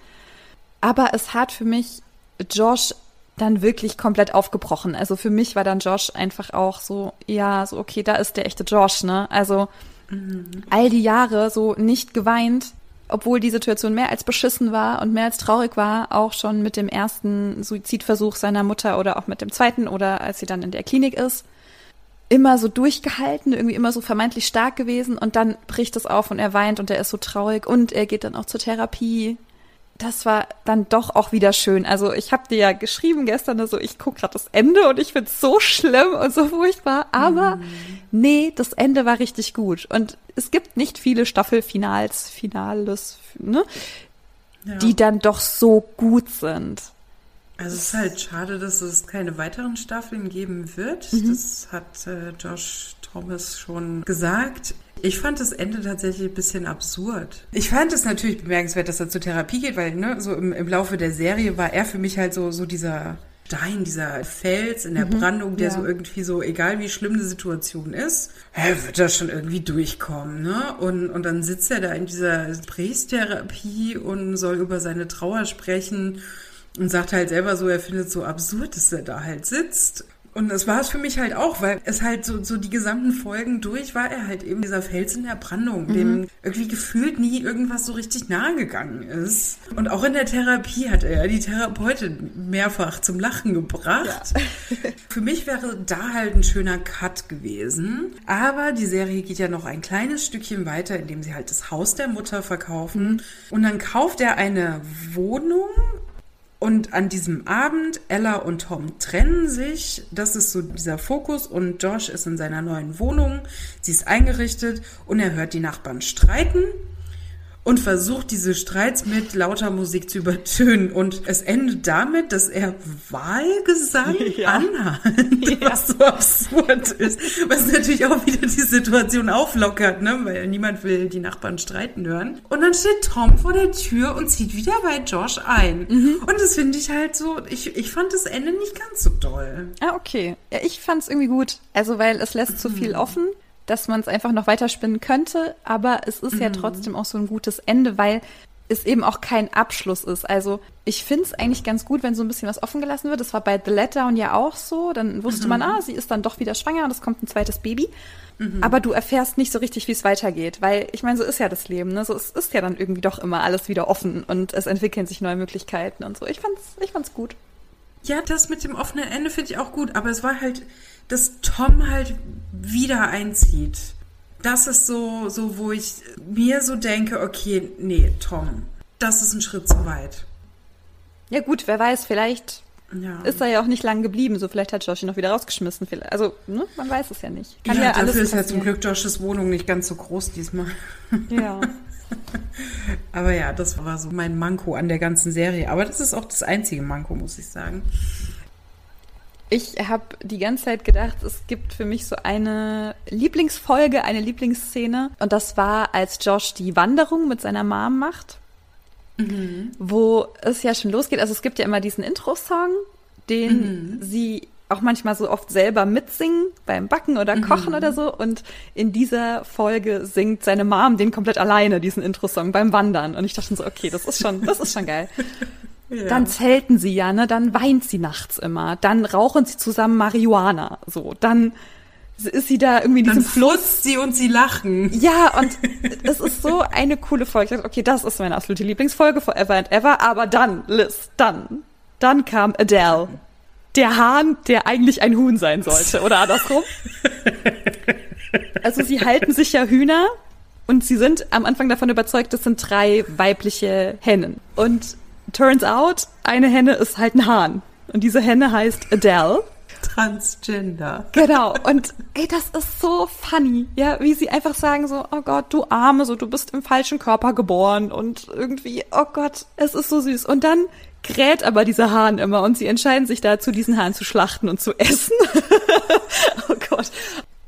Aber es hat für mich Josh dann wirklich komplett aufgebrochen. Also für mich war dann Josh einfach auch so, ja, so okay, da ist der echte Josh, ne? Also mhm. all die Jahre so nicht geweint, obwohl die Situation mehr als beschissen war und mehr als traurig war, auch schon mit dem ersten Suizidversuch seiner Mutter oder auch mit dem zweiten oder als sie dann in der Klinik ist. Immer so durchgehalten, irgendwie immer so vermeintlich stark gewesen und dann bricht es auf und er weint und er ist so traurig und er geht dann auch zur Therapie das war dann doch auch wieder schön. Also ich habe dir ja geschrieben gestern, also ich gucke gerade das Ende und ich finde es so schlimm und so furchtbar. Aber mhm. nee, das Ende war richtig gut. Und es gibt nicht viele Staffelfinals, Finales, ne, ja. die dann doch so gut sind. Also es ist halt schade, dass es keine weiteren Staffeln geben wird. Mhm. Das hat äh, Josh Thomas schon gesagt. Ich fand das Ende tatsächlich ein bisschen absurd. Ich fand es natürlich bemerkenswert, dass er zur Therapie geht, weil ne, so im, im Laufe der Serie war er für mich halt so, so dieser Stein, dieser Fels in der mhm, Brandung, der ja. so irgendwie so, egal wie schlimm die Situation ist, er wird das schon irgendwie durchkommen, ne? Und, und dann sitzt er da in dieser Priestherapie und soll über seine Trauer sprechen und sagt halt selber so, er findet es so absurd, dass er da halt sitzt und das war es für mich halt auch, weil es halt so, so die gesamten Folgen durch war er halt eben dieser Fels in der Brandung, mhm. dem irgendwie gefühlt nie irgendwas so richtig nahe gegangen ist. Und auch in der Therapie hat er die Therapeutin mehrfach zum Lachen gebracht. Ja. für mich wäre da halt ein schöner Cut gewesen. Aber die Serie geht ja noch ein kleines Stückchen weiter, indem sie halt das Haus der Mutter verkaufen. Und dann kauft er eine Wohnung und an diesem Abend, Ella und Tom trennen sich. Das ist so dieser Fokus. Und Josh ist in seiner neuen Wohnung. Sie ist eingerichtet und er hört die Nachbarn streiten und versucht diese Streits mit lauter Musik zu übertönen. Und es endet damit, dass er Wahlgesang ja. anhand, ja. was so absurd ist. Was natürlich auch wieder die Situation auflockert, ne? weil niemand will die Nachbarn streiten hören. Und dann steht Tom vor der Tür und zieht wieder bei Josh ein. Mhm. Und das finde ich halt so, ich, ich fand das Ende nicht ganz so doll. Ah, okay. Ja, ich fand es irgendwie gut. Also, weil es lässt zu viel offen dass man es einfach noch weiterspinnen könnte, aber es ist mhm. ja trotzdem auch so ein gutes Ende, weil es eben auch kein Abschluss ist. Also ich finde es eigentlich ganz gut, wenn so ein bisschen was offen gelassen wird. Das war bei The Letdown ja auch so. Dann wusste mhm. man, ah, sie ist dann doch wieder schwanger und es kommt ein zweites Baby. Mhm. Aber du erfährst nicht so richtig, wie es weitergeht. Weil ich meine, so ist ja das Leben. Ne? So, es ist ja dann irgendwie doch immer alles wieder offen und es entwickeln sich neue Möglichkeiten und so. Ich fand's, ich fand's gut. Ja, das mit dem offenen Ende finde ich auch gut. Aber es war halt dass Tom halt wieder einzieht. Das ist so, so, wo ich mir so denke, okay, nee, Tom, das ist ein Schritt zu weit. Ja gut, wer weiß, vielleicht ja. ist er ja auch nicht lang geblieben. So vielleicht hat Josh ihn noch wieder rausgeschmissen. Also, ne, man weiß es ja nicht. Kann ja, ja dafür ist ja zum Glück Joshes Wohnung nicht ganz so groß diesmal. Ja. Aber ja, das war so mein Manko an der ganzen Serie. Aber das ist auch das einzige Manko, muss ich sagen. Ich habe die ganze Zeit gedacht, es gibt für mich so eine Lieblingsfolge, eine Lieblingsszene. Und das war, als Josh die Wanderung mit seiner Mom macht. Mhm. Wo es ja schon losgeht. Also es gibt ja immer diesen Intro-Song, den mhm. sie auch manchmal so oft selber mitsingen beim Backen oder mhm. Kochen mhm. oder so. Und in dieser Folge singt seine Mom den komplett alleine, diesen Intro-Song beim Wandern. Und ich dachte so, okay, das ist schon, das ist schon geil. Ja. Dann zelten sie ja, ne? Dann weint sie nachts immer. Dann rauchen sie zusammen Marihuana. So, dann ist sie da irgendwie in diesem Dann Fluss. sie und sie lachen. Ja, und es ist so eine coole Folge. Ich dachte, okay, das ist meine absolute Lieblingsfolge forever and ever. Aber dann, Liz, dann, dann kam Adele. Der Hahn, der eigentlich ein Huhn sein sollte. Oder andersrum. Also sie halten sich ja Hühner und sie sind am Anfang davon überzeugt, das sind drei weibliche Hennen. Und turns out, eine Henne ist halt ein Hahn. Und diese Henne heißt Adele. Transgender. Genau. Und ey, das ist so funny, ja, wie sie einfach sagen so, oh Gott, du Arme, so du bist im falschen Körper geboren und irgendwie, oh Gott, es ist so süß. Und dann kräht aber dieser Hahn immer und sie entscheiden sich dazu, diesen Hahn zu schlachten und zu essen. oh Gott.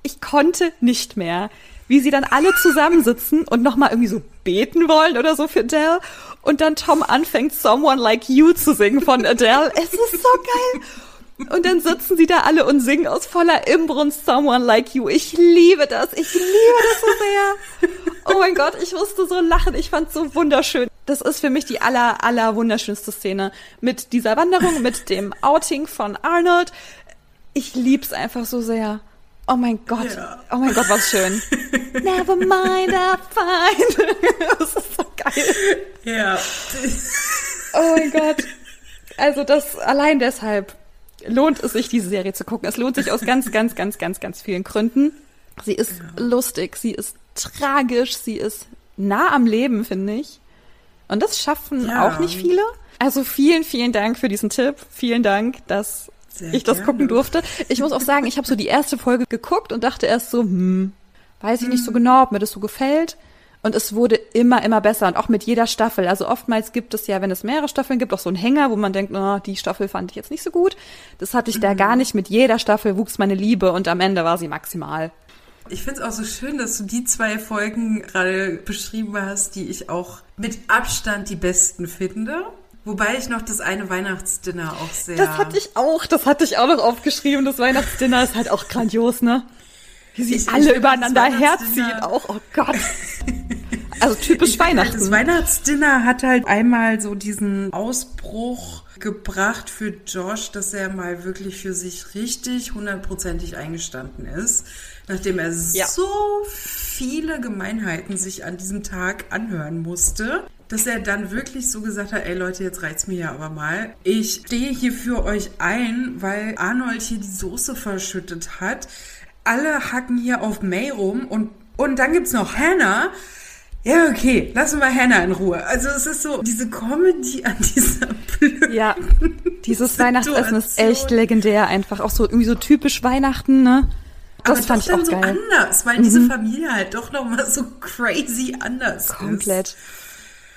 Ich konnte nicht mehr, wie sie dann alle zusammensitzen und nochmal irgendwie so beten wollen oder so für Dell und dann Tom anfängt Someone Like You zu singen von Adele. Es ist so geil. Und dann sitzen sie da alle und singen aus voller Imbrunst Someone Like You. Ich liebe das. Ich liebe das so sehr. Oh mein Gott, ich musste so lachen. Ich fand's so wunderschön. Das ist für mich die aller, aller wunderschönste Szene. Mit dieser Wanderung, mit dem Outing von Arnold. Ich lieb's einfach so sehr. Oh mein Gott. Ja. Oh mein Gott, was schön. Never mind, I'm fine. das ist so geil. Ja. Oh mein Gott. Also das allein deshalb lohnt es sich, diese Serie zu gucken. Es lohnt sich aus ganz, ganz, ganz, ganz, ganz vielen Gründen. Sie ist ja. lustig, sie ist tragisch, sie ist nah am Leben, finde ich. Und das schaffen ja. auch nicht viele. Also vielen, vielen Dank für diesen Tipp. Vielen Dank, dass Sehr ich das gerne. gucken durfte. Ich muss auch sagen, ich habe so die erste Folge geguckt und dachte erst so, hm, weiß ich hm. nicht so genau, ob mir das so gefällt. Und es wurde immer, immer besser und auch mit jeder Staffel. Also oftmals gibt es ja, wenn es mehrere Staffeln gibt, auch so einen Hänger, wo man denkt, oh, die Staffel fand ich jetzt nicht so gut. Das hatte ich mhm. da gar nicht. Mit jeder Staffel wuchs meine Liebe und am Ende war sie maximal. Ich finde es auch so schön, dass du die zwei Folgen gerade beschrieben hast, die ich auch mit Abstand die besten finde. Wobei ich noch das eine Weihnachtsdinner auch sehr. Das hatte ich auch, das hatte ich auch noch aufgeschrieben. Das Weihnachtsdinner ist halt auch grandios, ne? Wie sie ich, alle ich übereinander herziehen auch. Oh Gott. Also typisch Weihnachten. Das Weihnachtsdinner hat halt einmal so diesen Ausbruch gebracht für Josh, dass er mal wirklich für sich richtig hundertprozentig eingestanden ist, nachdem er ja. so viele Gemeinheiten sich an diesem Tag anhören musste dass er dann wirklich so gesagt hat, ey Leute, jetzt reizt mir ja aber mal. Ich stehe hier für euch ein, weil Arnold hier die Soße verschüttet hat alle hacken hier auf May rum und, und dann gibt's noch Hannah. Ja, okay, lassen wir Hannah in Ruhe. Also es ist so, diese Comedy an dieser blöden Ja, dieses Weihnachtsessen ist echt legendär einfach. Auch so irgendwie so typisch Weihnachten, ne? Das Aber fand ich auch so geil. anders, weil mhm. diese Familie halt doch nochmal so crazy anders Komplett. ist. Komplett.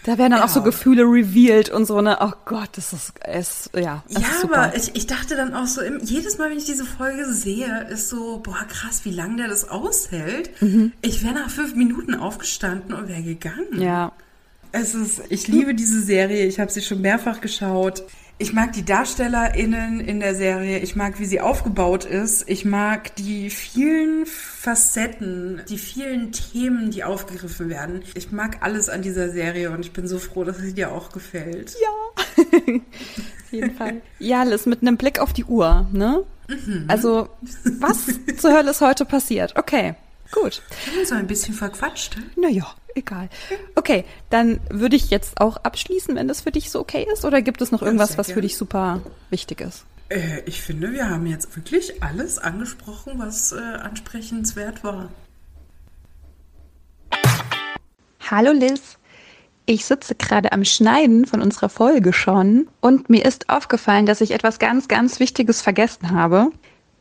Da werden dann ja. auch so Gefühle revealed und so, ne? Oh Gott, das ist, es, ja. ja, ist aber ich, ich dachte dann auch so, im, jedes Mal, wenn ich diese Folge sehe, ist so, boah, krass, wie lange der das aushält. Mhm. Ich wäre nach fünf Minuten aufgestanden und wäre gegangen. Ja. Es ist, ich liebe diese Serie, ich habe sie schon mehrfach geschaut. Ich mag die DarstellerInnen in der Serie. Ich mag, wie sie aufgebaut ist. Ich mag die vielen Facetten, die vielen Themen, die aufgegriffen werden. Ich mag alles an dieser Serie und ich bin so froh, dass sie dir auch gefällt. Ja. auf jeden Fall. Ja, Liz, mit einem Blick auf die Uhr, ne? Mhm. Also, was zur Hölle ist heute passiert? Okay. Gut. Wir haben uns ein bisschen verquatscht. Naja, egal. Okay, dann würde ich jetzt auch abschließen, wenn das für dich so okay ist. Oder gibt es noch irgendwas, was für dich super wichtig ist? Äh, ich finde, wir haben jetzt wirklich alles angesprochen, was äh, ansprechenswert war. Hallo Liz. Ich sitze gerade am Schneiden von unserer Folge schon und mir ist aufgefallen, dass ich etwas ganz, ganz Wichtiges vergessen habe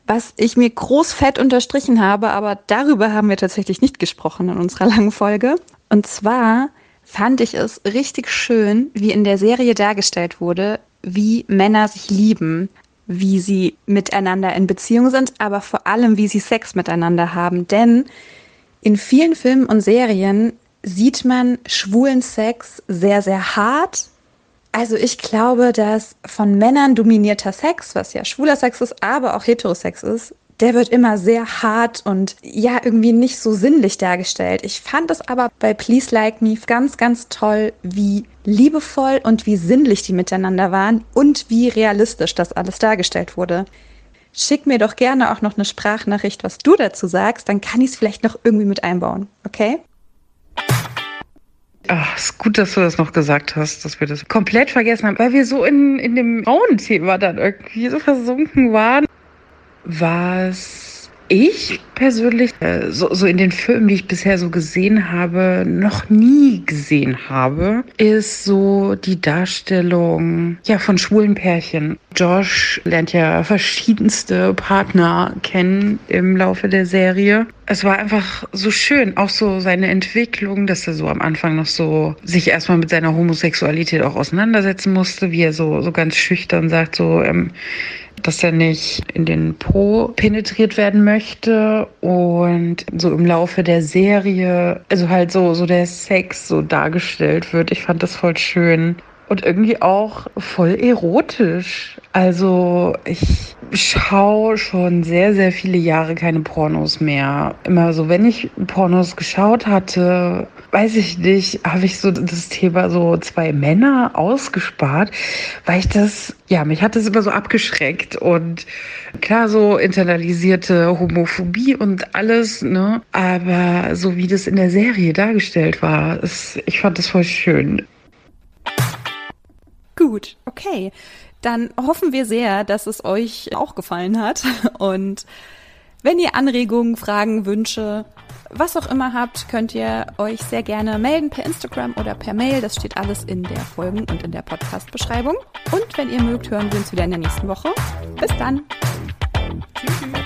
was ich mir großfett unterstrichen habe, aber darüber haben wir tatsächlich nicht gesprochen in unserer langen Folge. Und zwar fand ich es richtig schön, wie in der Serie dargestellt wurde, wie Männer sich lieben, wie sie miteinander in Beziehung sind, aber vor allem, wie sie Sex miteinander haben. Denn in vielen Filmen und Serien sieht man schwulen Sex sehr, sehr hart, also ich glaube, dass von Männern dominierter Sex, was ja schwuler Sex ist, aber auch Heterosex ist, der wird immer sehr hart und ja, irgendwie nicht so sinnlich dargestellt. Ich fand es aber bei Please Like Me ganz, ganz toll, wie liebevoll und wie sinnlich die miteinander waren und wie realistisch das alles dargestellt wurde. Schick mir doch gerne auch noch eine Sprachnachricht, was du dazu sagst, dann kann ich es vielleicht noch irgendwie mit einbauen, okay? Ach, ist gut, dass du das noch gesagt hast, dass wir das komplett vergessen haben, weil wir so in, in dem Frauenthema dann irgendwie so versunken waren. Was ich persönlich, äh, so, so in den Filmen, die ich bisher so gesehen habe, noch nie gesehen habe, ist so die Darstellung ja von schwulen Pärchen. Josh lernt ja verschiedenste Partner kennen im Laufe der Serie. Es war einfach so schön, auch so seine Entwicklung, dass er so am Anfang noch so sich erstmal mit seiner Homosexualität auch auseinandersetzen musste, wie er so, so ganz schüchtern sagt, so, ähm, dass er nicht in den Po penetriert werden möchte und so im Laufe der Serie, also halt so, so der Sex so dargestellt wird. Ich fand das voll schön und irgendwie auch voll erotisch. Also ich schaue schon sehr, sehr viele Jahre keine Pornos mehr. Immer so, wenn ich Pornos geschaut hatte, weiß ich nicht, habe ich so das Thema so zwei Männer ausgespart, weil ich das, ja, mich hat das immer so abgeschreckt und klar, so internalisierte Homophobie und alles, ne, aber so wie das in der Serie dargestellt war, ist, ich fand das voll schön. Gut, okay. Dann hoffen wir sehr, dass es euch auch gefallen hat. Und wenn ihr Anregungen, Fragen, Wünsche, was auch immer habt, könnt ihr euch sehr gerne melden per Instagram oder per Mail. Das steht alles in der Folgen- und in der Podcast-Beschreibung. Und wenn ihr mögt, hören wir uns wieder in der nächsten Woche. Bis dann. Tschüss.